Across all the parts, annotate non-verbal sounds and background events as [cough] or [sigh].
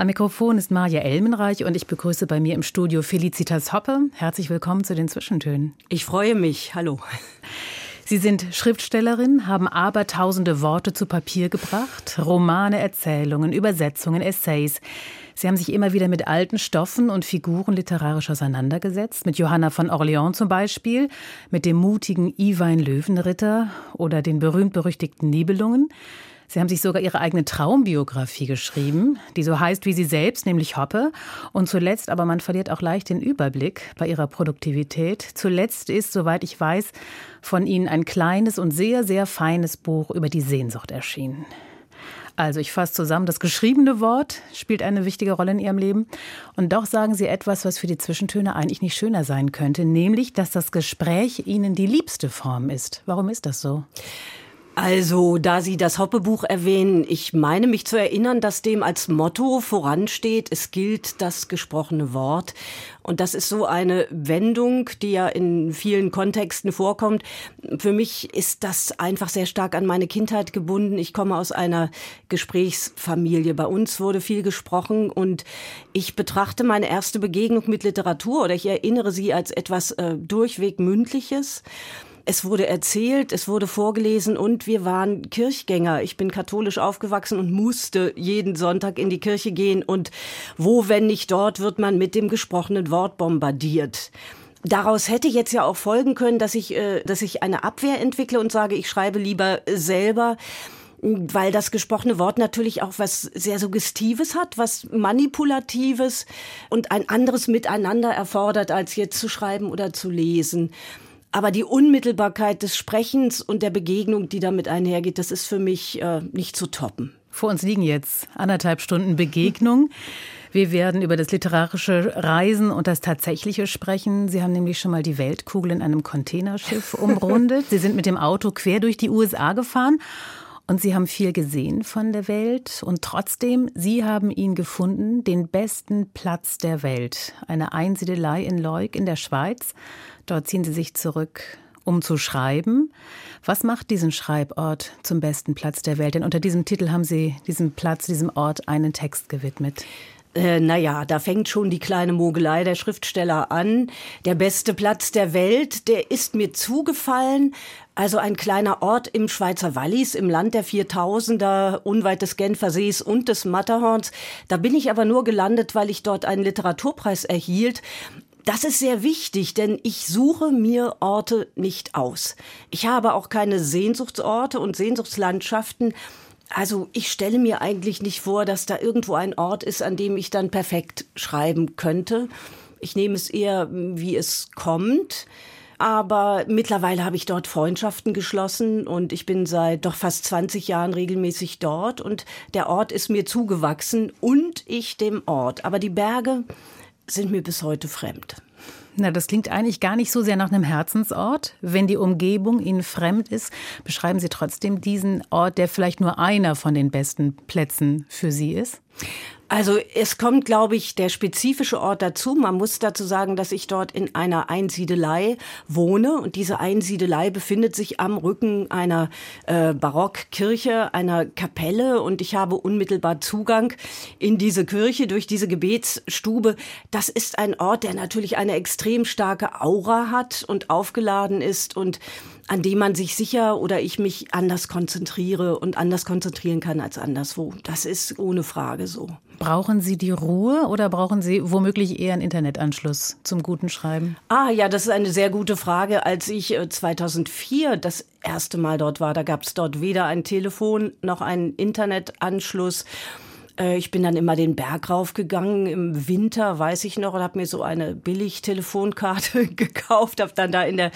Am Mikrofon ist Maja Elmenreich und ich begrüße bei mir im Studio Felicitas Hoppe. Herzlich willkommen zu den Zwischentönen. Ich freue mich. Hallo. Sie sind Schriftstellerin, haben abertausende Worte zu Papier gebracht, Romane, Erzählungen, Übersetzungen, Essays. Sie haben sich immer wieder mit alten Stoffen und Figuren literarisch auseinandergesetzt, mit Johanna von Orleans zum Beispiel, mit dem mutigen Iwein Löwenritter oder den berühmt-berüchtigten Nibelungen. Sie haben sich sogar Ihre eigene Traumbiografie geschrieben, die so heißt wie Sie selbst, nämlich Hoppe. Und zuletzt, aber man verliert auch leicht den Überblick bei Ihrer Produktivität. Zuletzt ist, soweit ich weiß, von Ihnen ein kleines und sehr, sehr feines Buch über die Sehnsucht erschienen. Also ich fasse zusammen, das geschriebene Wort spielt eine wichtige Rolle in Ihrem Leben. Und doch sagen Sie etwas, was für die Zwischentöne eigentlich nicht schöner sein könnte, nämlich, dass das Gespräch Ihnen die liebste Form ist. Warum ist das so? Also, da Sie das Hoppe-Buch erwähnen, ich meine mich zu erinnern, dass dem als Motto voransteht, es gilt das gesprochene Wort. Und das ist so eine Wendung, die ja in vielen Kontexten vorkommt. Für mich ist das einfach sehr stark an meine Kindheit gebunden. Ich komme aus einer Gesprächsfamilie. Bei uns wurde viel gesprochen und ich betrachte meine erste Begegnung mit Literatur oder ich erinnere sie als etwas äh, durchweg Mündliches. Es wurde erzählt, es wurde vorgelesen und wir waren Kirchgänger. Ich bin katholisch aufgewachsen und musste jeden Sonntag in die Kirche gehen und wo, wenn nicht dort, wird man mit dem gesprochenen Wort bombardiert. Daraus hätte jetzt ja auch folgen können, dass ich, äh, dass ich eine Abwehr entwickle und sage, ich schreibe lieber selber weil das gesprochene Wort natürlich auch was sehr Suggestives hat, was Manipulatives und ein anderes Miteinander erfordert, als jetzt zu schreiben oder zu lesen. Aber die Unmittelbarkeit des Sprechens und der Begegnung, die damit einhergeht, das ist für mich äh, nicht zu toppen. Vor uns liegen jetzt anderthalb Stunden Begegnung. Wir werden über das literarische Reisen und das Tatsächliche sprechen. Sie haben nämlich schon mal die Weltkugel in einem Containerschiff [laughs] umrundet. Sie sind mit dem Auto quer durch die USA gefahren und Sie haben viel gesehen von der Welt und trotzdem, Sie haben ihn gefunden, den besten Platz der Welt. Eine Einsiedelei in Leuk in der Schweiz. Dort ziehen Sie sich zurück, um zu schreiben. Was macht diesen Schreibort zum besten Platz der Welt? Denn unter diesem Titel haben Sie diesem Platz, diesem Ort einen Text gewidmet. Äh, naja, da fängt schon die kleine Mogelei der Schriftsteller an. Der beste Platz der Welt, der ist mir zugefallen. Also ein kleiner Ort im Schweizer Wallis, im Land der Viertausender, unweit des Genfersees und des Matterhorns. Da bin ich aber nur gelandet, weil ich dort einen Literaturpreis erhielt. Das ist sehr wichtig, denn ich suche mir Orte nicht aus. Ich habe auch keine Sehnsuchtsorte und Sehnsuchtslandschaften. Also ich stelle mir eigentlich nicht vor, dass da irgendwo ein Ort ist, an dem ich dann perfekt schreiben könnte. Ich nehme es eher, wie es kommt. Aber mittlerweile habe ich dort Freundschaften geschlossen und ich bin seit doch fast 20 Jahren regelmäßig dort und der Ort ist mir zugewachsen und ich dem Ort. Aber die Berge sind mir bis heute fremd. Na, das klingt eigentlich gar nicht so sehr nach einem Herzensort. Wenn die Umgebung Ihnen fremd ist, beschreiben Sie trotzdem diesen Ort, der vielleicht nur einer von den besten Plätzen für Sie ist? Also es kommt, glaube ich, der spezifische Ort dazu. Man muss dazu sagen, dass ich dort in einer Einsiedelei wohne und diese Einsiedelei befindet sich am Rücken einer äh, Barockkirche, einer Kapelle und ich habe unmittelbar Zugang in diese Kirche durch diese Gebetsstube. Das ist ein Ort, der natürlich eine extrem starke Aura hat und aufgeladen ist und an dem man sich sicher oder ich mich anders konzentriere und anders konzentrieren kann als anderswo. Das ist ohne Frage so. Brauchen Sie die Ruhe oder brauchen Sie womöglich eher einen Internetanschluss zum guten Schreiben? Ah ja, das ist eine sehr gute Frage. Als ich 2004 äh, das erste Mal dort war, da gab es dort weder ein Telefon noch einen Internetanschluss. Äh, ich bin dann immer den Berg raufgegangen. Im Winter, weiß ich noch, und habe mir so eine Billig-Telefonkarte [laughs] gekauft, habe dann da in der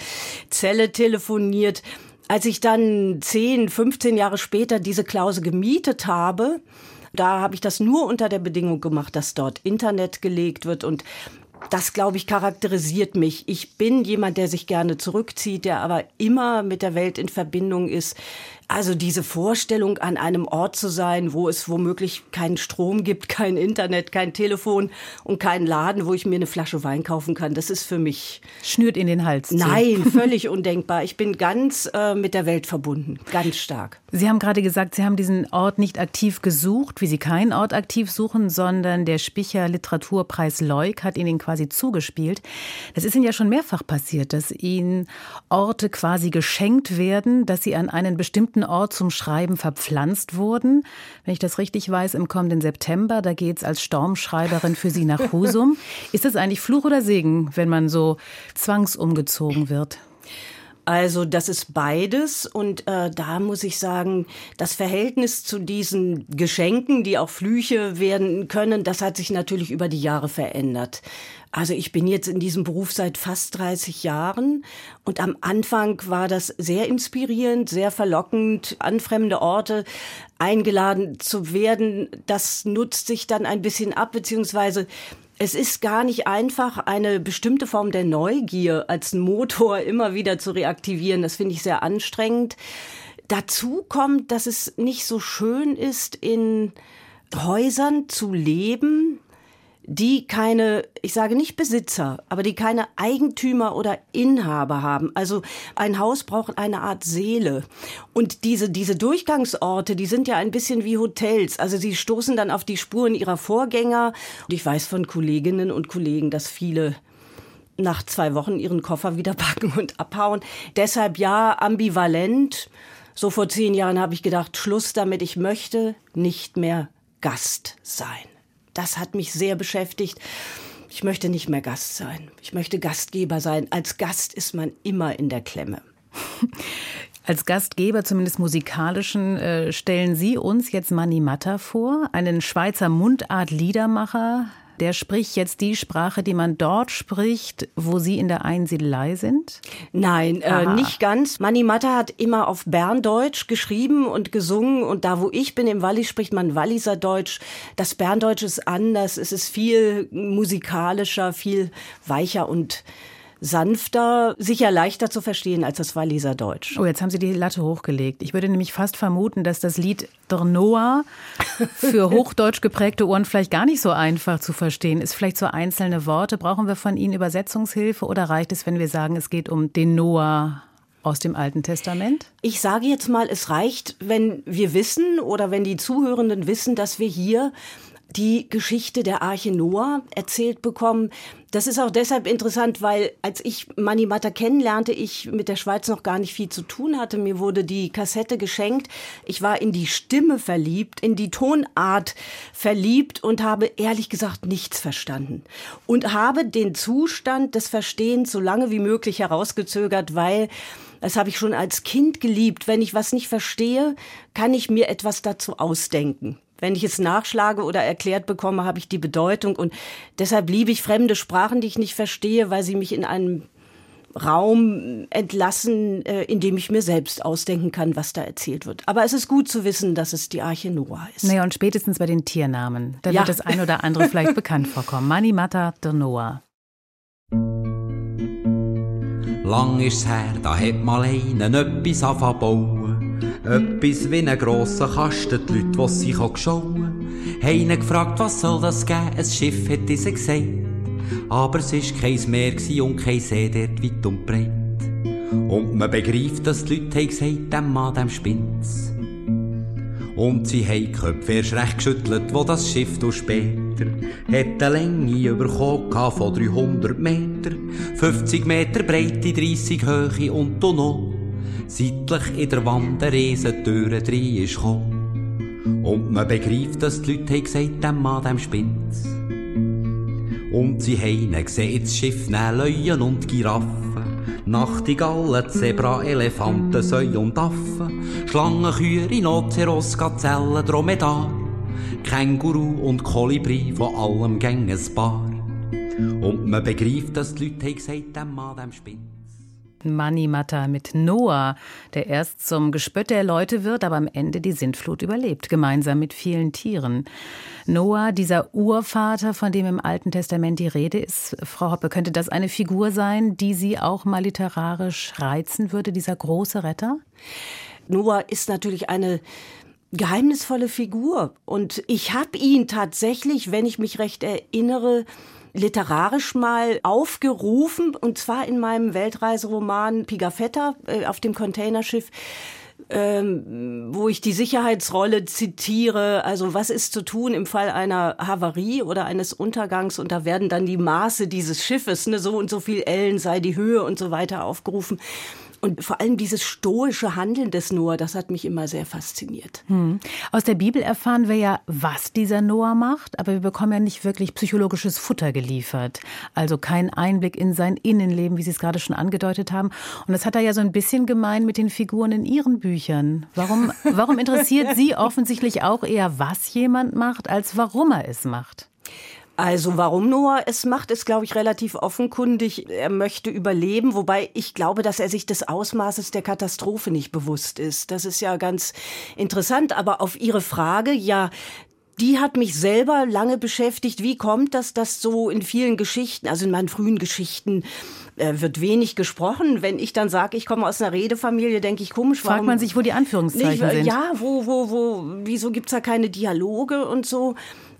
Zelle telefoniert. Als ich dann 10, 15 Jahre später diese Klause gemietet habe, Da habe ich das nur unter der Bedingung gemacht, dass dort Internet gelegt wird und das, glaube ich, charakterisiert mich. Ich bin jemand, der sich gerne zurückzieht, der aber immer mit der Welt in Verbindung ist. Also diese Vorstellung, an einem Ort zu sein, wo es womöglich keinen Strom gibt, [laughs] kein Internet, kein Telefon und keinen Laden, wo ich mir eine Flasche Wein kaufen kann, das ist für mich. Schnürt in den Hals. Zu. Nein, [laughs] völlig undenkbar. Ich bin ganz äh, mit der Welt verbunden, ganz stark. Sie haben gerade gesagt, Sie haben diesen Ort nicht aktiv gesucht, wie Sie keinen Ort aktiv suchen, sondern der Spicher Literaturpreis Leuk hat Ihnen quasi zugespielt. Das ist Ihnen ja schon mehrfach passiert, dass Ihnen Orte quasi geschenkt werden, dass Sie an einen bestimmten bestimmten Ort zum Schreiben verpflanzt wurden. Wenn ich das richtig weiß, im kommenden September, da geht es als Stormschreiberin für Sie nach Husum. [laughs] Ist das eigentlich Fluch oder Segen, wenn man so zwangsumgezogen wird? Also das ist beides und äh, da muss ich sagen, das Verhältnis zu diesen Geschenken, die auch Flüche werden können, das hat sich natürlich über die Jahre verändert. Also ich bin jetzt in diesem Beruf seit fast 30 Jahren und am Anfang war das sehr inspirierend, sehr verlockend, an fremde Orte eingeladen zu werden. Das nutzt sich dann ein bisschen ab, beziehungsweise es ist gar nicht einfach, eine bestimmte Form der Neugier als Motor [laughs] immer wieder zu reaktivieren. Das finde ich sehr anstrengend. Dazu kommt, dass es nicht so schön ist, in Häusern zu leben, die keine, ich sage nicht Besitzer, aber die keine Eigentümer oder Inhaber haben. Also ein Haus braucht eine Art Seele. Und diese, diese Durchgangsorte, die sind ja ein bisschen wie Hotels. Also sie stoßen dann auf die Spuren ihrer Vorgänger. Und ich weiß von Kolleginnen und Kollegen, dass viele nach zwei Wochen ihren Koffer wieder packen und abhauen. Deshalb ja, ambivalent. So vor zehn Jahren habe ich gedacht, Schluss damit, ich möchte nicht mehr Gast sein das hat mich sehr beschäftigt. Ich möchte nicht mehr Gast sein. Ich möchte Gastgeber sein. Als Gast ist man immer in der Klemme. [laughs] Als Gastgeber, zumindest musikalischen, äh, stellen Sie uns jetzt Mani Matta vor, einen Schweizer Mundart-Liedermacher, der spricht jetzt die Sprache, die man dort spricht, wo Sie in der Einsiedelei sind? Nein, äh, nicht ganz. Mani Matta hat immer auf Berndeutsch geschrieben und gesungen und da, wo ich bin, im Wallis, spricht man Walliser Deutsch. Das Berndeutsch ist anders, es ist viel musikalischer, viel weicher und sanfter, sicher leichter zu verstehen als das Walliser Deutsch. Oh, jetzt haben Sie die Latte hochgelegt. Ich würde nämlich fast vermuten, dass das Lied Der Noah für [laughs] hochdeutsch geprägte Ohren vielleicht gar nicht so einfach zu verstehen ist. Vielleicht so einzelne Worte. Brauchen wir von Ihnen Übersetzungshilfe oder reicht es, wenn wir sagen, es geht um den Noah aus dem Alten Testament? Ich sage jetzt mal, es reicht, wenn wir wissen oder wenn die Zuhörenden wissen, dass wir hier die Geschichte der Arche Noah erzählt bekommen. Das ist auch deshalb interessant, weil als ich Manimata kennenlernte, ich mit der Schweiz noch gar nicht viel zu tun hatte. Mir wurde die Kassette geschenkt. Ich war in die Stimme verliebt, in die Tonart verliebt und habe ehrlich gesagt nichts verstanden. Und habe den Zustand des Verstehens so lange wie möglich herausgezögert, weil das habe ich schon als Kind geliebt. Wenn ich was nicht verstehe, kann ich mir etwas dazu ausdenken. Wenn ich es nachschlage oder erklärt bekomme, habe ich die Bedeutung. Und deshalb liebe ich fremde Sprachen, die ich nicht verstehe, weil sie mich in einem Raum entlassen, äh, in dem ich mir selbst ausdenken kann, was da erzählt wird. Aber es ist gut zu wissen, dass es die Arche Noah ist. Naja, und spätestens bei den Tiernamen. Da ja. wird das ein oder andere vielleicht [laughs] bekannt vorkommen. Mani Mata der Noah. Lang ist's her, da hat mal einen etwas anfangen Etwas wie ein grosser Kasten, die Leute, die sich geschauen haben ihn gefragt, was soll das geben? Ein Schiff hat sie gesagt. Aber es war kein Meer und kein See dort weit und breit. Und man begreift, dass die Leute haben gesagt, dem Mann, dem spinnt's. Und sie haben die Köpfe erst recht geschüttelt, wo das Schiff durch später hat eine Länge bekommen von 300 Meter, 50 Meter Breite, 30 Höhe und noch seitlich in der Wand eine Riesentüre drin ist gekommen. Und man begreift, dass die Leute haben gesagt, dem Mann, dem spinnt's. Und sie haben gesehen, das Schiff nehmen Löwen und Giraffen, Nachtigallen, Zebra, Elefanten, Säue und Affen, Schlangen, Kühe, Rhinoceros, Gazellen, Dromedar, Känguru und Kolibri, von allem gängen ein Paar. Und man begreift, dass die Leute haben gesagt, dem Mann, dem spinnt's. Manimata mit Noah, der erst zum Gespött der Leute wird, aber am Ende die Sintflut überlebt, gemeinsam mit vielen Tieren. Noah, dieser Urvater, von dem im Alten Testament die Rede ist, Frau Hoppe, könnte das eine Figur sein, die Sie auch mal literarisch reizen würde, dieser große Retter? Noah ist natürlich eine geheimnisvolle Figur. Und ich habe ihn tatsächlich, wenn ich mich recht erinnere, literarisch mal aufgerufen, und zwar in meinem Weltreiseroman Pigafetta äh, auf dem Containerschiff. Ähm, wo ich die Sicherheitsrolle zitiere, also was ist zu tun im Fall einer Havarie oder eines Untergangs und da werden dann die Maße dieses Schiffes, ne, so und so viel Ellen sei die Höhe und so weiter aufgerufen. Und vor allem dieses stoische Handeln des Noah, das hat mich immer sehr fasziniert. Hm. Aus der Bibel erfahren wir ja, was dieser Noah macht, aber wir bekommen ja nicht wirklich psychologisches Futter geliefert. Also kein Einblick in sein Innenleben, wie Sie es gerade schon angedeutet haben. Und das hat er ja so ein bisschen gemein mit den Figuren in Ihren Büchern. Warum, [laughs] warum interessiert Sie offensichtlich auch eher, was jemand macht, als warum er es macht? Also warum Noah es macht, ist, glaube ich, relativ offenkundig. Er möchte überleben, wobei ich glaube, dass er sich des Ausmaßes der Katastrophe nicht bewusst ist. Das ist ja ganz interessant. Aber auf Ihre Frage, ja, die hat mich selber lange beschäftigt. Wie kommt das, dass so in vielen Geschichten, also in meinen frühen Geschichten, äh, wird wenig gesprochen. Wenn ich dann sage, ich komme aus einer Redefamilie, denke ich komisch. Fragt man sich, wo die Anführungszeichen nicht, sind. Ja, wo, wo, wo, wieso gibt's da keine Dialoge und so?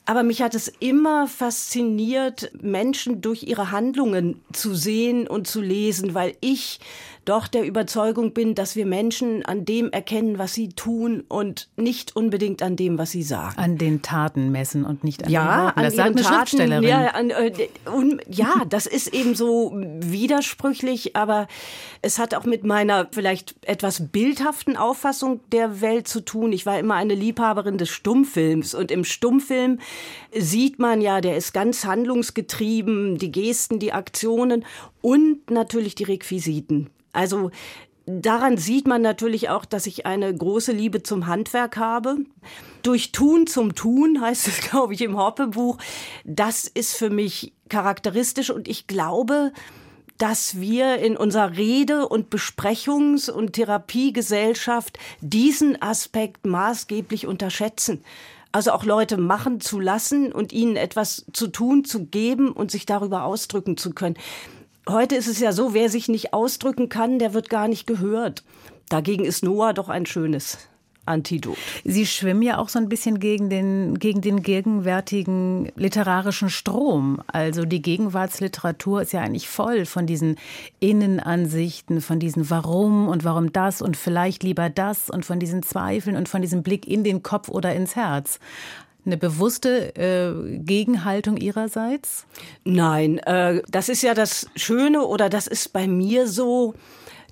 Aber mich hat es immer fasziniert, Menschen durch ihre Handlungen zu sehen und zu lesen, weil ich doch der Überzeugung bin, dass wir Menschen an dem erkennen, was sie tun und nicht unbedingt an dem, was sie sagen. An den Taten messen und nicht an ja, den Worten. Das an sagt eine Taten. Ja, an, äh, un, ja, das ist eben so widersprüchlich, aber es hat auch mit meiner vielleicht etwas bildhaften Auffassung der Welt zu tun. Ich war immer eine Liebhaberin des Stummfilms und im Stummfilm sieht man ja, der ist ganz handlungsgetrieben, die Gesten, die Aktionen und natürlich die Requisiten. Also daran sieht man natürlich auch, dass ich eine große Liebe zum Handwerk habe. Durch Tun zum Tun [laughs] heißt es, glaube ich, im Hoppe-Buch. Das ist für mich charakteristisch und ich glaube, dass wir in unserer Rede- und Besprechungs- und Therapiegesellschaft diesen Aspekt maßgeblich unterschätzen. Also auch Leute machen zu lassen und ihnen etwas zu tun, zu geben und sich darüber ausdrücken zu können. Heute ist es ja so, wer sich nicht ausdrücken kann, der wird gar nicht gehört. Dagegen ist Noah doch ein schönes Antidot. Sie schwimmen ja auch so ein bisschen gegen den, gegen den gegenwärtigen literarischen Strom. Also die Gegenwartsliteratur ist ja eigentlich voll von diesen Innenansichten, von diesen Warum und warum das und vielleicht lieber das und von diesen Zweifeln und von diesem Blick in den Kopf oder ins Herz eine bewusste äh, Gegenhaltung Ihrerseits? Nein, äh, das ist ja das Schöne oder das ist bei mir so,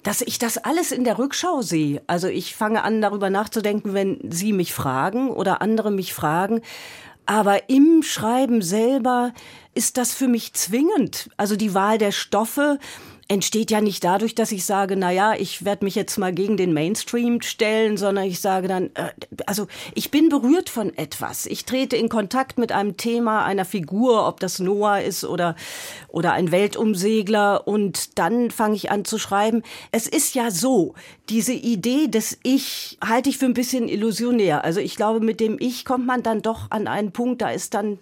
dass ich das alles in der Rückschau sehe. Also ich fange an, darüber nachzudenken, wenn Sie mich fragen oder andere mich fragen. Aber im Schreiben selber ist das für mich zwingend. Also die Wahl der Stoffe, entsteht ja nicht dadurch, dass ich sage, na ja, ich werde mich jetzt mal gegen den Mainstream stellen, sondern ich sage dann, äh, also ich bin berührt von etwas. Ich trete in Kontakt mit einem Thema, einer Figur, ob das Noah ist oder oder ein Weltumsegler und dann fange ich an zu schreiben. Es ist ja so, diese Idee des Ich halte ich für ein bisschen illusionär. Also ich glaube, mit dem Ich kommt man dann doch an einen Punkt, da ist dann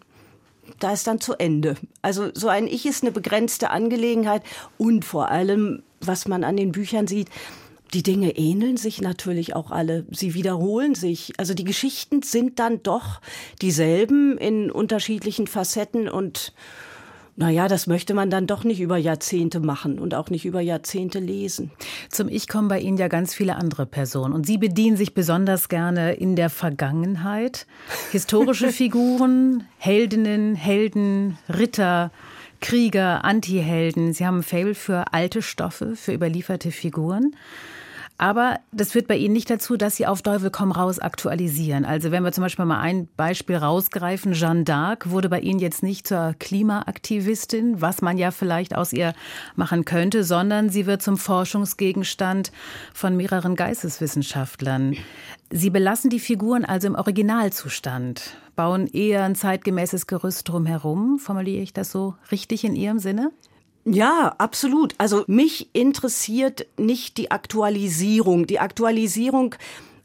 da ist dann zu Ende. Also so ein Ich ist eine begrenzte Angelegenheit und vor allem, was man an den Büchern sieht, die Dinge ähneln sich natürlich auch alle. Sie wiederholen sich. Also die Geschichten sind dann doch dieselben in unterschiedlichen Facetten und naja, das möchte man dann doch nicht über Jahrzehnte machen und auch nicht über Jahrzehnte lesen. Zum Ich kommen bei Ihnen ja ganz viele andere Personen. Und Sie bedienen sich besonders gerne in der Vergangenheit. Historische [laughs] Figuren, Heldinnen, Helden, Ritter, Krieger, Antihelden. Sie haben ein Fable für alte Stoffe, für überlieferte Figuren. Aber das führt bei Ihnen nicht dazu, dass Sie auf Teufel komm raus aktualisieren. Also wenn wir zum Beispiel mal ein Beispiel rausgreifen, Jeanne d'Arc wurde bei Ihnen jetzt nicht zur Klimaaktivistin, was man ja vielleicht aus ihr machen könnte, sondern sie wird zum Forschungsgegenstand von mehreren Geisteswissenschaftlern. Sie belassen die Figuren also im Originalzustand, bauen eher ein zeitgemäßes Gerüst drumherum. Formuliere ich das so richtig in Ihrem Sinne? Ja, absolut. Also mich interessiert nicht die Aktualisierung. Die Aktualisierung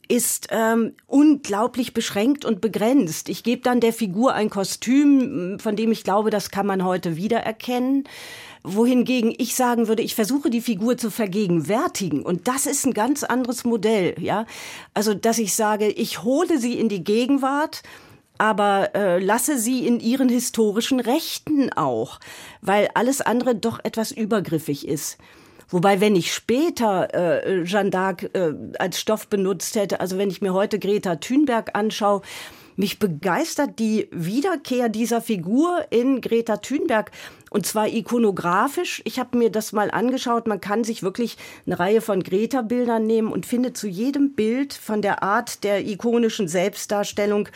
ist ähm, unglaublich beschränkt und begrenzt. Ich gebe dann der Figur ein Kostüm, von dem ich glaube, das kann man heute wiedererkennen wohingegen ich sagen würde, ich versuche die Figur zu vergegenwärtigen und das ist ein ganz anderes Modell, ja? Also, dass ich sage, ich hole sie in die Gegenwart aber äh, lasse sie in ihren historischen Rechten auch, weil alles andere doch etwas übergriffig ist. Wobei, wenn ich später äh, Jeanne d'Arc äh, als Stoff benutzt hätte, also wenn ich mir heute Greta Thunberg anschaue, mich begeistert die Wiederkehr dieser Figur in Greta Thunberg und zwar ikonografisch. Ich habe mir das mal angeschaut. Man kann sich wirklich eine Reihe von Greta-Bildern nehmen und findet zu jedem Bild von der Art der ikonischen Selbstdarstellung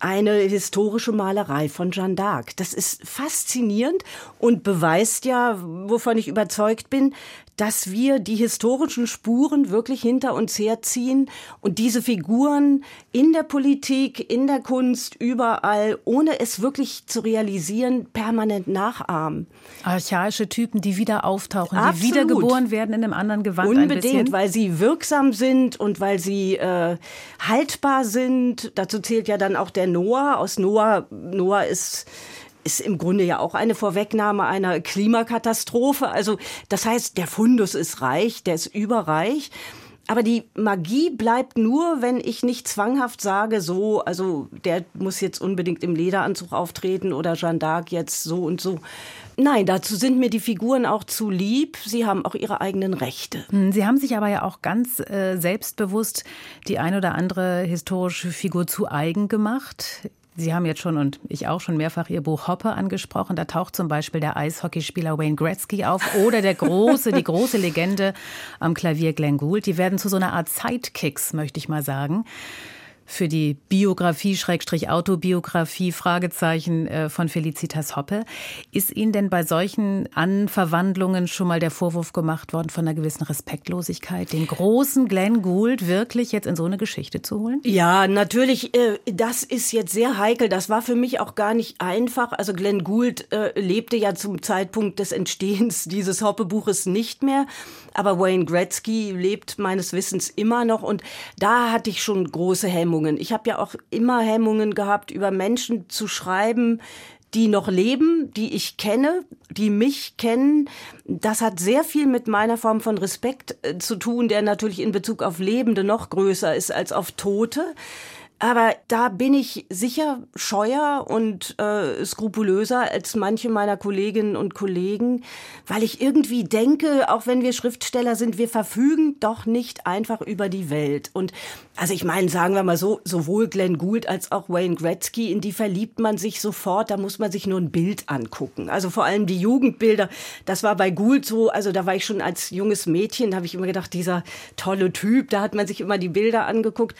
eine historische Malerei von Jeanne d'Arc. Das ist faszinierend und beweist ja, wovon ich überzeugt bin, dass wir die historischen Spuren wirklich hinter uns herziehen und diese Figuren in der Politik, in der Kunst, überall, ohne es wirklich zu realisieren, permanent nachahmen. Archaische Typen, die wieder auftauchen, Absolut. die wiedergeboren werden in einem anderen Gewand. Unbedingt, weil sie wirksam sind und weil sie äh, haltbar sind. Dazu zählt ja dann auch der Noah. Aus Noah, Noah ist ist im Grunde ja auch eine Vorwegnahme einer Klimakatastrophe. Also das heißt, der Fundus ist reich, der ist überreich. Aber die Magie bleibt nur, wenn ich nicht zwanghaft sage, so, also der muss jetzt unbedingt im Lederanzug auftreten oder Jeanne d'Arc jetzt so und so. Nein, dazu sind mir die Figuren auch zu lieb. Sie haben auch ihre eigenen Rechte. Hm, Sie haben sich aber ja auch ganz äh, selbstbewusst die ein oder andere historische Figur zu eigen gemacht. Sie haben jetzt schon und ich auch schon mehrfach Ihr Buch Hopper angesprochen. Da taucht zum Beispiel der Eishockeyspieler Wayne Gretzky auf oder der große, die große Legende am Klavier Glenn Gould. Die werden zu so einer Art Sidekicks, möchte ich mal sagen für die Biografie, Schrägstrich Autobiografie, Fragezeichen äh, von Felicitas Hoppe. Ist Ihnen denn bei solchen Anverwandlungen schon mal der Vorwurf gemacht worden von einer gewissen Respektlosigkeit, den großen Glenn Gould wirklich jetzt in so eine Geschichte zu holen? Ja, natürlich, äh, das ist jetzt sehr heikel. Das war für mich auch gar nicht einfach. Also Glenn Gould äh, lebte ja zum Zeitpunkt des Entstehens [laughs] dieses Hoppe-Buches nicht mehr. Aber Wayne Gretzky lebt meines Wissens immer noch. Und da hatte ich schon große Hemmungen Hemmungen. Ich habe ja auch immer Hemmungen gehabt, über Menschen zu schreiben, die noch leben, die ich kenne, die mich kennen. Das hat sehr viel mit meiner Form von Respekt äh, zu tun, der natürlich in Bezug auf Lebende noch größer ist als auf Tote. Aber da bin ich sicher scheuer und äh, skrupulöser als manche meiner Kolleginnen und Kollegen, weil ich irgendwie denke, auch wenn wir Schriftsteller sind, wir verfügen doch nicht einfach über die Welt. Und also ich meine, sagen wir mal so, sowohl Glenn Gould als auch Wayne Gretzky, in die verliebt man sich sofort, da muss man sich nur ein Bild angucken. Also vor allem die Jugendbilder, das war bei Gould so, also da war ich schon als junges Mädchen, da habe ich immer gedacht, dieser tolle Typ, da hat man sich immer die Bilder angeguckt.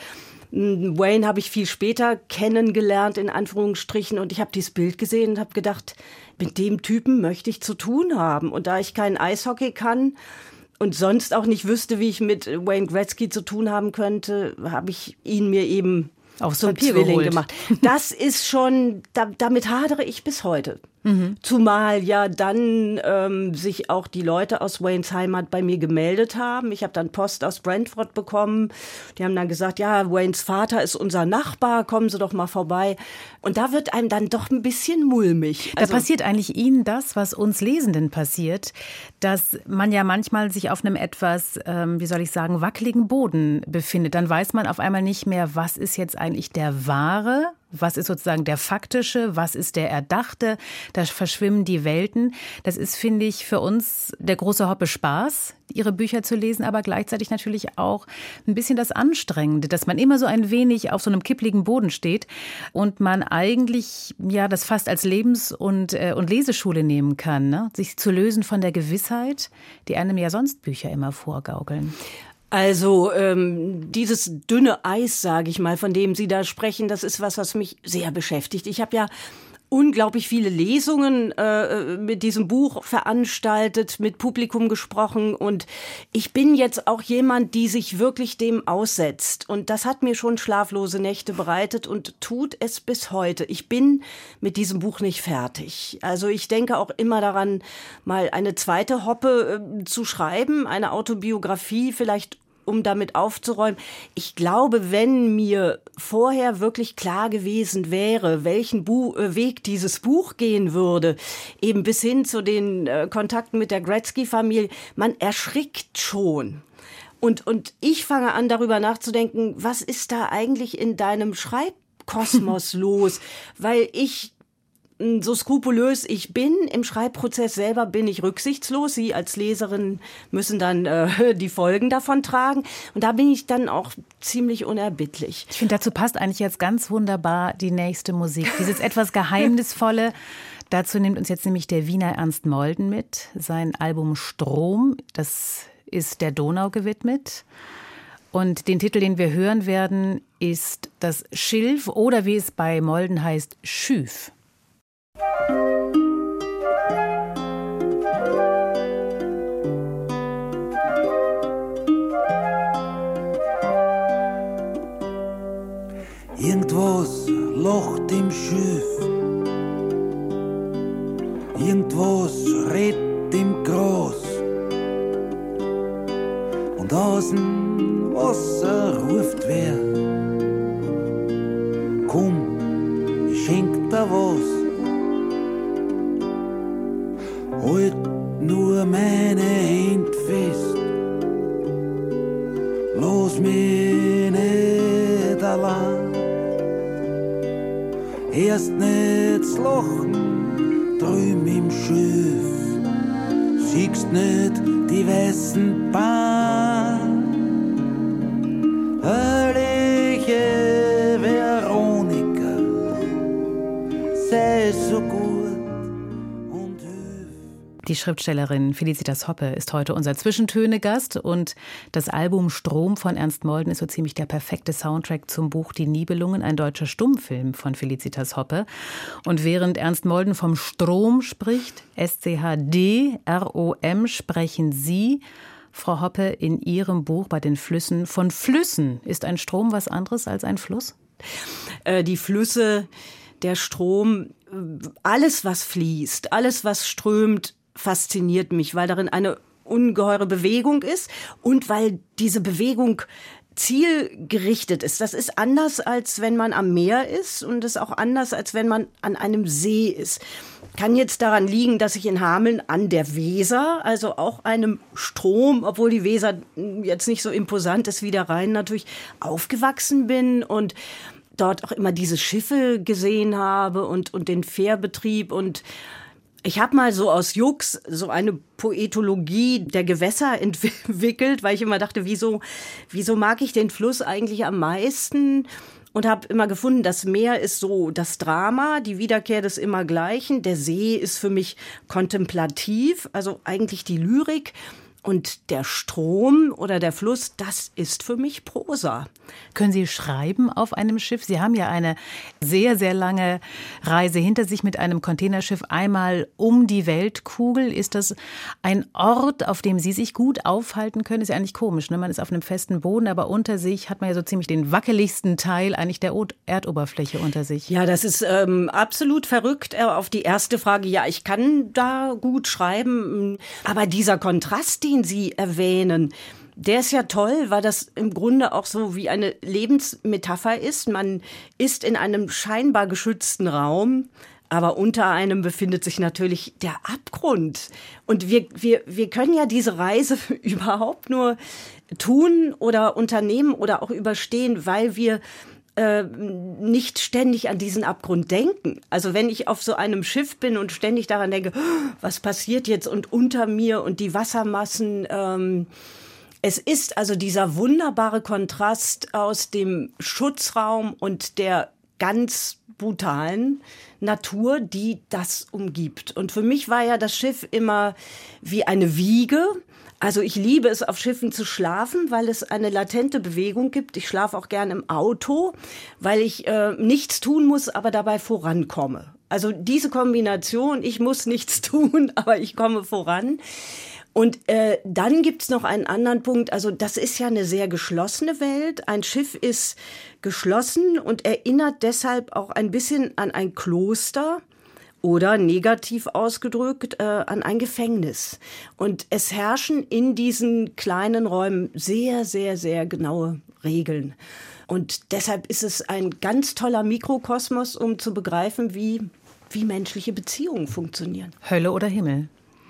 Wayne habe ich viel später kennengelernt, in Anführungsstrichen, und ich habe dieses Bild gesehen und habe gedacht, mit dem Typen möchte ich zu tun haben. Und da ich kein Eishockey kann und sonst auch nicht wüsste, wie ich mit Wayne Gretzky zu tun haben könnte, habe ich ihn mir eben aufs zum Papier Zwilling geholt. gemacht. Das ist schon, da, damit hadere ich bis heute. Mhm. Zumal ja dann ähm, sich auch die Leute aus Waynes Heimat bei mir gemeldet haben. Ich habe dann Post aus Brentford bekommen. Die haben dann gesagt, ja, Waynes Vater ist unser Nachbar, kommen Sie doch mal vorbei. Und da wird einem dann doch ein bisschen mulmig. Also, da passiert eigentlich Ihnen das, was uns Lesenden passiert, dass man ja manchmal sich auf einem etwas, ähm, wie soll ich sagen, wackeligen Boden befindet. Dann weiß man auf einmal nicht mehr, was ist jetzt eigentlich der wahre was ist sozusagen der faktische? Was ist der erdachte? Da verschwimmen die Welten. Das ist, finde ich, für uns der große Hoppe Spaß, ihre Bücher zu lesen, aber gleichzeitig natürlich auch ein bisschen das Anstrengende, dass man immer so ein wenig auf so einem kippligen Boden steht und man eigentlich ja das fast als Lebens- und, äh, und Leseschule nehmen kann, ne? sich zu lösen von der Gewissheit, die einem ja sonst Bücher immer vorgaukeln. Also ähm, dieses dünne Eis, sage ich mal, von dem Sie da sprechen, das ist was, was mich sehr beschäftigt. Ich habe ja unglaublich viele Lesungen äh, mit diesem Buch veranstaltet, mit Publikum gesprochen und ich bin jetzt auch jemand, die sich wirklich dem aussetzt und das hat mir schon schlaflose Nächte bereitet und tut es bis heute. Ich bin mit diesem Buch nicht fertig. Also ich denke auch immer daran, mal eine zweite Hoppe äh, zu schreiben, eine Autobiografie vielleicht um damit aufzuräumen. Ich glaube, wenn mir vorher wirklich klar gewesen wäre, welchen Bu äh, Weg dieses Buch gehen würde, eben bis hin zu den äh, Kontakten mit der Gretzky-Familie, man erschrickt schon. Und, und ich fange an, darüber nachzudenken, was ist da eigentlich in deinem Schreibkosmos [laughs] los? Weil ich so skrupulös ich bin, im Schreibprozess selber bin ich rücksichtslos. Sie als Leserin müssen dann äh, [laughs] die Folgen davon tragen. Und da bin ich dann auch ziemlich unerbittlich. Ich finde, dazu passt eigentlich jetzt ganz wunderbar die nächste Musik. Dieses etwas Geheimnisvolle. [laughs] Dazu nimmt uns jetzt nämlich der Wiener Ernst Molden mit. Sein Album Strom, das ist der Donau gewidmet. Und den Titel, den wir hören werden, ist das Schilf oder wie es bei Molden heißt, Schüf. Irgendwas lacht im Schiff, irgendwas redet im Gras. Und aus dem Wasser ruft wer: Komm, ich schenk dir was. Halt nur meine Hand fest, los mich nicht allein. Erst nicht das Lachen drüben im Schiff, siehst nicht die weißen Bahn. Die Schriftstellerin Felicitas Hoppe ist heute unser Zwischentöne-Gast und das Album Strom von Ernst Molden ist so ziemlich der perfekte Soundtrack zum Buch Die Nibelungen, ein deutscher Stummfilm von Felicitas Hoppe. Und während Ernst Molden vom Strom spricht, S-C-H-D-R-O-M, sprechen Sie, Frau Hoppe, in Ihrem Buch bei den Flüssen von Flüssen. Ist ein Strom was anderes als ein Fluss? Äh, die Flüsse, der Strom, alles, was fließt, alles, was strömt, fasziniert mich, weil darin eine ungeheure Bewegung ist und weil diese Bewegung zielgerichtet ist. Das ist anders, als wenn man am Meer ist und ist auch anders, als wenn man an einem See ist. Kann jetzt daran liegen, dass ich in Hameln an der Weser, also auch einem Strom, obwohl die Weser jetzt nicht so imposant ist wie der Rhein, natürlich aufgewachsen bin und dort auch immer diese Schiffe gesehen habe und, und den Fährbetrieb und ich habe mal so aus Jux so eine Poetologie der Gewässer entwickelt, weil ich immer dachte, wieso, wieso mag ich den Fluss eigentlich am meisten? Und habe immer gefunden, das Meer ist so das Drama, die Wiederkehr des Immergleichen. Der See ist für mich kontemplativ, also eigentlich die Lyrik. Und der Strom oder der Fluss, das ist für mich Prosa. Können Sie schreiben auf einem Schiff? Sie haben ja eine sehr, sehr lange Reise hinter sich mit einem Containerschiff einmal um die Weltkugel. Ist das ein Ort, auf dem Sie sich gut aufhalten können? Ist ja eigentlich komisch, ne? Man ist auf einem festen Boden, aber unter sich hat man ja so ziemlich den wackeligsten Teil eigentlich der Erdoberfläche unter sich. Ja, das ist ähm, absolut verrückt. Äh, auf die erste Frage, ja, ich kann da gut schreiben. Aber dieser Kontrast, den den Sie erwähnen, der ist ja toll, weil das im Grunde auch so wie eine Lebensmetapher ist. Man ist in einem scheinbar geschützten Raum, aber unter einem befindet sich natürlich der Abgrund. Und wir, wir, wir können ja diese Reise [laughs] überhaupt nur tun oder unternehmen oder auch überstehen, weil wir äh, nicht ständig an diesen Abgrund denken. Also wenn ich auf so einem Schiff bin und ständig daran denke, oh, was passiert jetzt und unter mir und die Wassermassen. Ähm, es ist also dieser wunderbare Kontrast aus dem Schutzraum und der ganz brutalen Natur, die das umgibt. Und für mich war ja das Schiff immer wie eine Wiege, also ich liebe es, auf Schiffen zu schlafen, weil es eine latente Bewegung gibt. Ich schlafe auch gern im Auto, weil ich äh, nichts tun muss, aber dabei vorankomme. Also diese Kombination, ich muss nichts [laughs] tun, aber ich komme voran. Und äh, dann gibt's noch einen anderen Punkt. Also das ist ja eine sehr geschlossene Welt. Ein Schiff ist geschlossen und erinnert deshalb auch ein bisschen an ein Kloster oder negativ ausgedrückt äh, an ein Gefängnis. Und es herrschen in diesen kleinen Räumen sehr, sehr, sehr genaue Regeln. Und deshalb ist es ein ganz toller Mikrokosmos, um zu begreifen, wie, wie menschliche Beziehungen funktionieren. Hölle oder Himmel?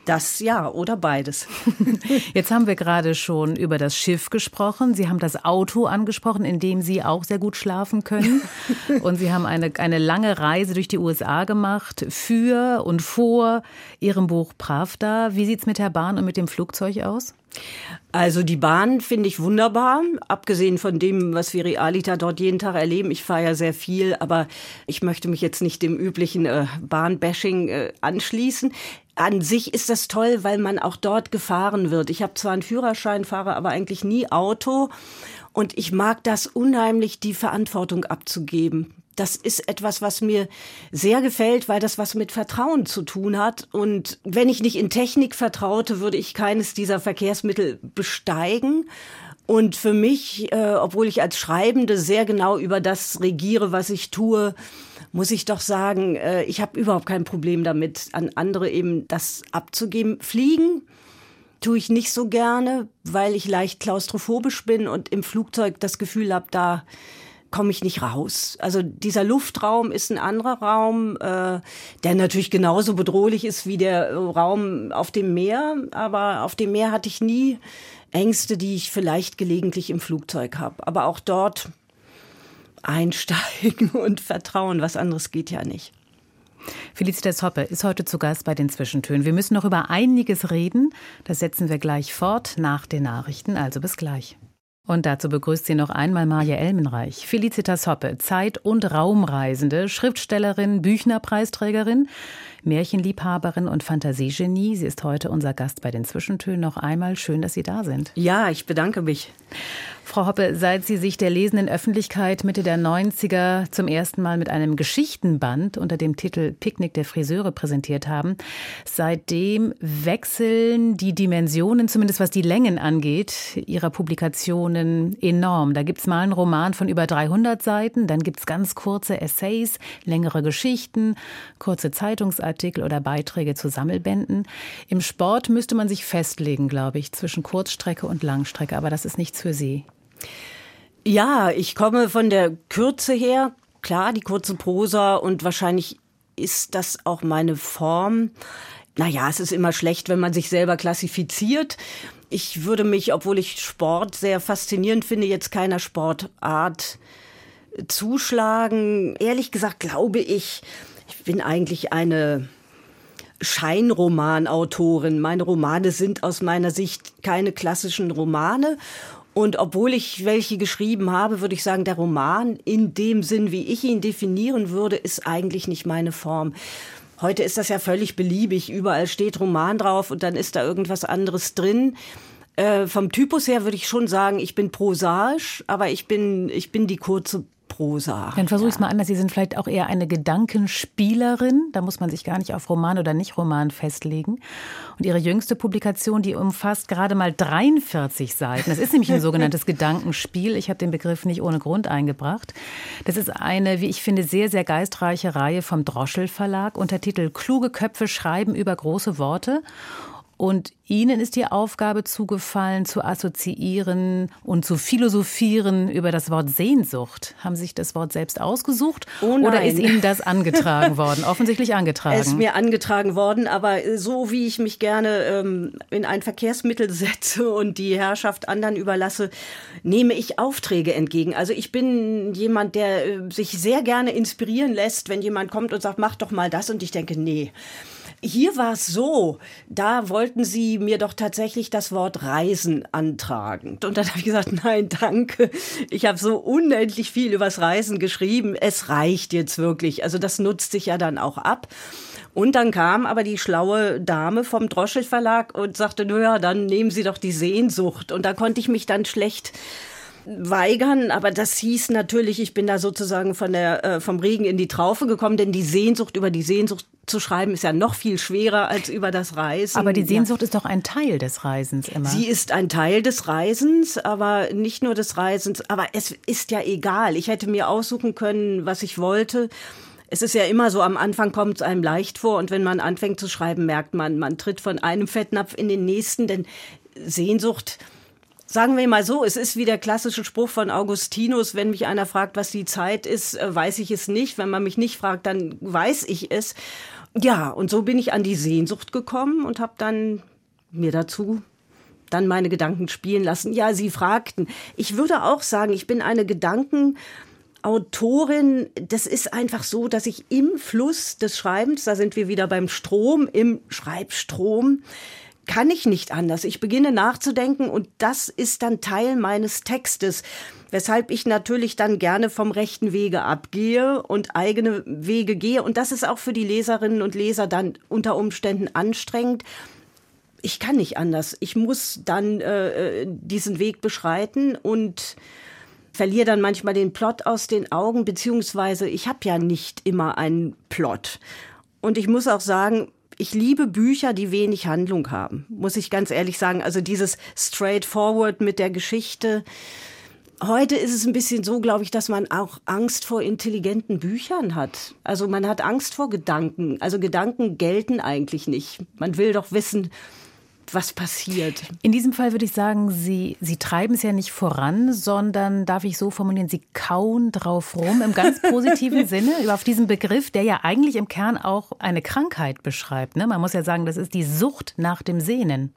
Das ja oder beides. [laughs] Jetzt haben wir gerade schon über das Schiff gesprochen. Sie haben das Auto angesprochen, in dem Sie auch sehr gut schlafen können. [laughs] Und Sie haben eine, eine lange Reise durch die USA gemacht für und vor Ihrem Buch Pravda. Wie sieht es mit der Bahn und mit dem Flugzeug aus? Also die Bahn finde ich wunderbar, abgesehen von dem, was wir Realita dort jeden Tag erleben. Ich fahre ja sehr viel, aber ich möchte mich jetzt nicht dem üblichen äh, Bahnbashing äh, anschließen an sich ist das toll, weil man auch dort gefahren wird. Ich habe zwar einen Führerschein, fahre aber eigentlich nie Auto. Und ich mag das unheimlich, die Verantwortung abzugeben. Das ist etwas, was mir sehr gefällt, weil das was mit Vertrauen zu tun hat. Und wenn ich nicht in Technik vertraute, würde ich keines dieser Verkehrsmittel besteigen. Und für mich, äh, obwohl ich als Schreibende sehr genau über das regiere, was ich tue, muss ich doch sagen, äh, ich habe überhaupt kein Problem damit, an andere eben das abzugeben. Fliegen tue ich nicht so gerne, weil ich leicht klaustrophobisch bin und im Flugzeug das Gefühl habe, da komme ich nicht raus. Also dieser Luftraum ist ein anderer Raum, äh, der natürlich genauso bedrohlich ist wie der Raum auf dem Meer. Aber auf dem Meer hatte ich nie Ängste, die ich vielleicht gelegentlich im Flugzeug habe. Aber auch dort einsteigen [laughs] und vertrauen. Was anderes geht ja nicht. Felicitas Hoppe ist heute zu Gast bei den Zwischentönen. Wir müssen noch über einiges reden. Das setzen wir gleich fort nach den Nachrichten. Also bis gleich. Und dazu begrüßt sie noch einmal Maja Elmenreich, Felicitas Hoppe, Zeit- und Raumreisende, Schriftstellerin, Büchnerpreisträgerin, Märchenliebhaberin und Fantasiegenie. Sie ist heute unser Gast bei den Zwischentönen. Noch einmal schön, dass Sie da sind. Ja, ich bedanke mich. Frau Hoppe, seit Sie sich der lesenden Öffentlichkeit Mitte der 90er zum ersten Mal mit einem Geschichtenband unter dem Titel Picknick der Friseure präsentiert haben, seitdem wechseln die Dimensionen, zumindest was die Längen angeht, Ihrer Publikationen enorm. Da gibt es mal einen Roman von über 300 Seiten, dann gibt es ganz kurze Essays, längere Geschichten, kurze Zeitungsartikel oder Beiträge zu Sammelbänden. Im Sport müsste man sich festlegen, glaube ich, zwischen Kurzstrecke und Langstrecke, aber das ist nichts für Sie. Ja, ich komme von der Kürze her. Klar, die kurze Prosa und wahrscheinlich ist das auch meine Form. Naja, es ist immer schlecht, wenn man sich selber klassifiziert. Ich würde mich, obwohl ich Sport sehr faszinierend finde, jetzt keiner Sportart zuschlagen. Ehrlich gesagt glaube ich bin eigentlich eine Scheinromanautorin. Meine Romane sind aus meiner Sicht keine klassischen Romane und obwohl ich welche geschrieben habe, würde ich sagen, der Roman in dem Sinn, wie ich ihn definieren würde, ist eigentlich nicht meine Form. Heute ist das ja völlig beliebig. Überall steht Roman drauf und dann ist da irgendwas anderes drin. Äh, vom Typus her würde ich schon sagen, ich bin prosaisch, aber ich bin, ich bin die kurze Prosa. Dann versuche ich es mal anders. Sie sind vielleicht auch eher eine Gedankenspielerin. Da muss man sich gar nicht auf Roman oder Nicht-Roman festlegen. Und Ihre jüngste Publikation, die umfasst gerade mal 43 Seiten. Das ist nämlich ein [laughs] sogenanntes Gedankenspiel. Ich habe den Begriff nicht ohne Grund eingebracht. Das ist eine, wie ich finde, sehr, sehr geistreiche Reihe vom Droschel Verlag. unter Titel Kluge Köpfe schreiben über große Worte. Und Ihnen ist die Aufgabe zugefallen, zu assoziieren und zu philosophieren über das Wort Sehnsucht. Haben Sie sich das Wort selbst ausgesucht oh oder ist Ihnen das [laughs] angetragen worden? Offensichtlich angetragen. Es ist mir angetragen worden, aber so wie ich mich gerne ähm, in ein Verkehrsmittel setze und die Herrschaft anderen überlasse, nehme ich Aufträge entgegen. Also ich bin jemand, der äh, sich sehr gerne inspirieren lässt, wenn jemand kommt und sagt, mach doch mal das und ich denke, nee. Hier war es so, da wollten sie mir doch tatsächlich das Wort Reisen antragen. Und dann habe ich gesagt, nein, danke. Ich habe so unendlich viel übers Reisen geschrieben. Es reicht jetzt wirklich. Also das nutzt sich ja dann auch ab. Und dann kam aber die schlaue Dame vom Droschel Verlag und sagte, naja, dann nehmen Sie doch die Sehnsucht. Und da konnte ich mich dann schlecht weigern, aber das hieß natürlich, ich bin da sozusagen von der, äh, vom Regen in die Traufe gekommen, denn die Sehnsucht über die Sehnsucht zu schreiben ist ja noch viel schwerer als über das Reisen. Aber die Sehnsucht ja. ist doch ein Teil des Reisens immer. Sie ist ein Teil des Reisens, aber nicht nur des Reisens, aber es ist ja egal. Ich hätte mir aussuchen können, was ich wollte. Es ist ja immer so, am Anfang kommt es einem leicht vor und wenn man anfängt zu schreiben, merkt man, man tritt von einem Fettnapf in den nächsten, denn Sehnsucht, Sagen wir mal so, es ist wie der klassische Spruch von Augustinus, wenn mich einer fragt, was die Zeit ist, äh, weiß ich es nicht. Wenn man mich nicht fragt, dann weiß ich es. Ja, und so bin ich an die Sehnsucht gekommen und habe dann mir dazu dann meine Gedanken spielen lassen. Ja, Sie fragten. Ich würde auch sagen, ich bin eine Gedankenautorin. Das ist einfach so, dass ich im Fluss des Schreibens, da sind wir wieder beim Strom, im Schreibstrom, kann ich nicht anders. Ich beginne nachzudenken und das ist dann Teil meines Textes. Weshalb ich natürlich dann gerne vom rechten Wege abgehe und eigene Wege gehe. Und das ist auch für die Leserinnen und Leser dann unter Umständen anstrengend. Ich kann nicht anders. Ich muss dann äh, diesen Weg beschreiten und verliere dann manchmal den Plot aus den Augen, beziehungsweise ich habe ja nicht immer einen Plot. Und ich muss auch sagen, ich liebe Bücher, die wenig Handlung haben, muss ich ganz ehrlich sagen. Also dieses Straightforward mit der Geschichte. Heute ist es ein bisschen so, glaube ich, dass man auch Angst vor intelligenten Büchern hat. Also man hat Angst vor Gedanken. Also Gedanken gelten eigentlich nicht. Man will doch wissen, was passiert. In diesem Fall würde ich sagen, Sie, Sie treiben es ja nicht voran, sondern, darf ich so formulieren, Sie kauen drauf rum im ganz positiven [laughs] Sinne auf diesen Begriff, der ja eigentlich im Kern auch eine Krankheit beschreibt. Ne? Man muss ja sagen, das ist die Sucht nach dem Sehnen.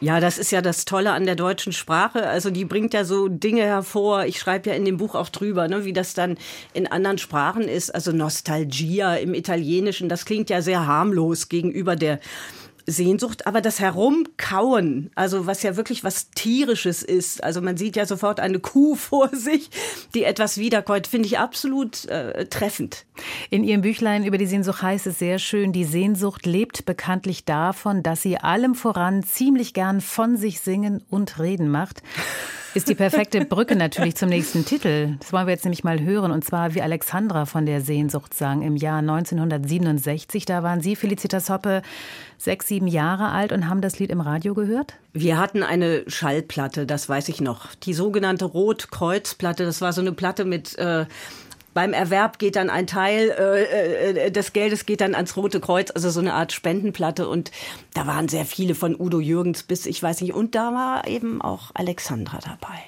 Ja, das ist ja das Tolle an der deutschen Sprache. Also die bringt ja so Dinge hervor. Ich schreibe ja in dem Buch auch drüber, ne, wie das dann in anderen Sprachen ist. Also Nostalgia im Italienischen, das klingt ja sehr harmlos gegenüber der Sehnsucht, aber das Herumkauen, also was ja wirklich was Tierisches ist, also man sieht ja sofort eine Kuh [laughs] vor sich, die etwas wiederkäut, finde ich absolut äh, treffend. In Ihrem Büchlein über die Sehnsucht heißt es sehr schön, die Sehnsucht lebt bekanntlich davon, dass sie allem voran ziemlich gern von sich singen und reden macht ist die perfekte Brücke natürlich zum nächsten Titel. Das wollen wir jetzt nämlich mal hören. Und zwar, wie Alexandra von der Sehnsucht sang im Jahr 1967. Da waren Sie, Felicitas Hoppe, sechs, sieben Jahre alt und haben das Lied im Radio gehört? Wir hatten eine Schallplatte, das weiß ich noch. Die sogenannte Rotkreuzplatte. Das war so eine Platte mit. Äh, beim Erwerb geht dann ein Teil äh, äh, des Geldes geht dann ans Rote Kreuz, also so eine Art Spendenplatte. Und da waren sehr viele von Udo Jürgens bis, ich weiß nicht, und da war eben auch Alexandra dabei.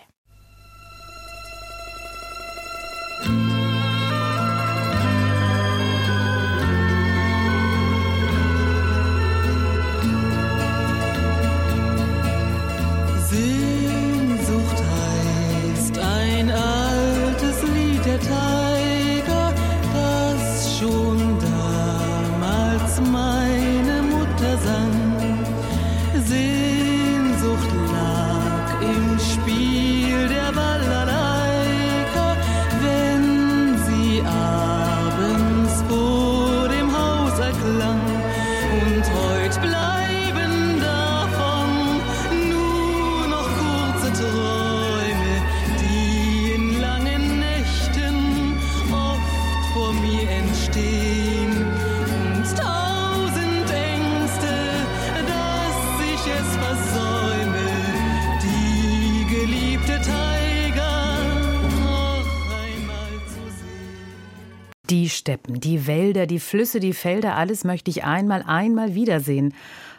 Steppen, die Wälder, die Flüsse, die Felder, alles möchte ich einmal, einmal wiedersehen.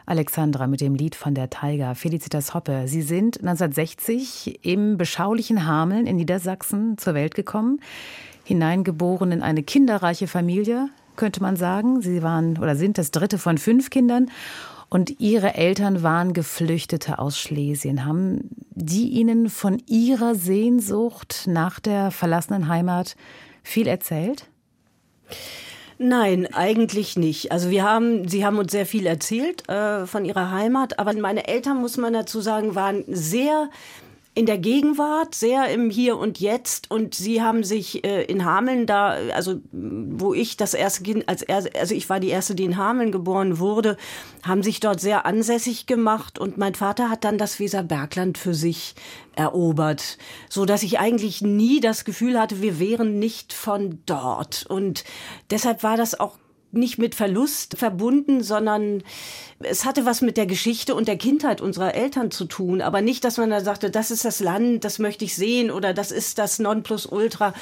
Alexandra mit dem Lied von der Taiga, Felicitas Hoppe. Sie sind 1960 im beschaulichen Hameln in Niedersachsen zur Welt gekommen, hineingeboren in eine kinderreiche Familie, könnte man sagen. Sie waren oder sind das dritte von fünf Kindern. Und ihre Eltern waren Geflüchtete aus Schlesien. Haben die ihnen von ihrer Sehnsucht nach der verlassenen Heimat viel erzählt? Nein, eigentlich nicht. Also wir haben, sie haben uns sehr viel erzählt äh, von ihrer Heimat, aber meine Eltern, muss man dazu sagen, waren sehr in der Gegenwart, sehr im Hier und Jetzt. Und sie haben sich äh, in Hameln da, also wo ich das erste Kind, als er, also ich war die erste, die in Hameln geboren wurde, haben sich dort sehr ansässig gemacht. Und mein Vater hat dann das Weserbergland für sich erobert, so dass ich eigentlich nie das Gefühl hatte, wir wären nicht von dort. Und deshalb war das auch nicht mit Verlust verbunden, sondern es hatte was mit der Geschichte und der Kindheit unserer Eltern zu tun. Aber nicht, dass man da sagte, das ist das Land, das möchte ich sehen oder das ist das Nonplusultra.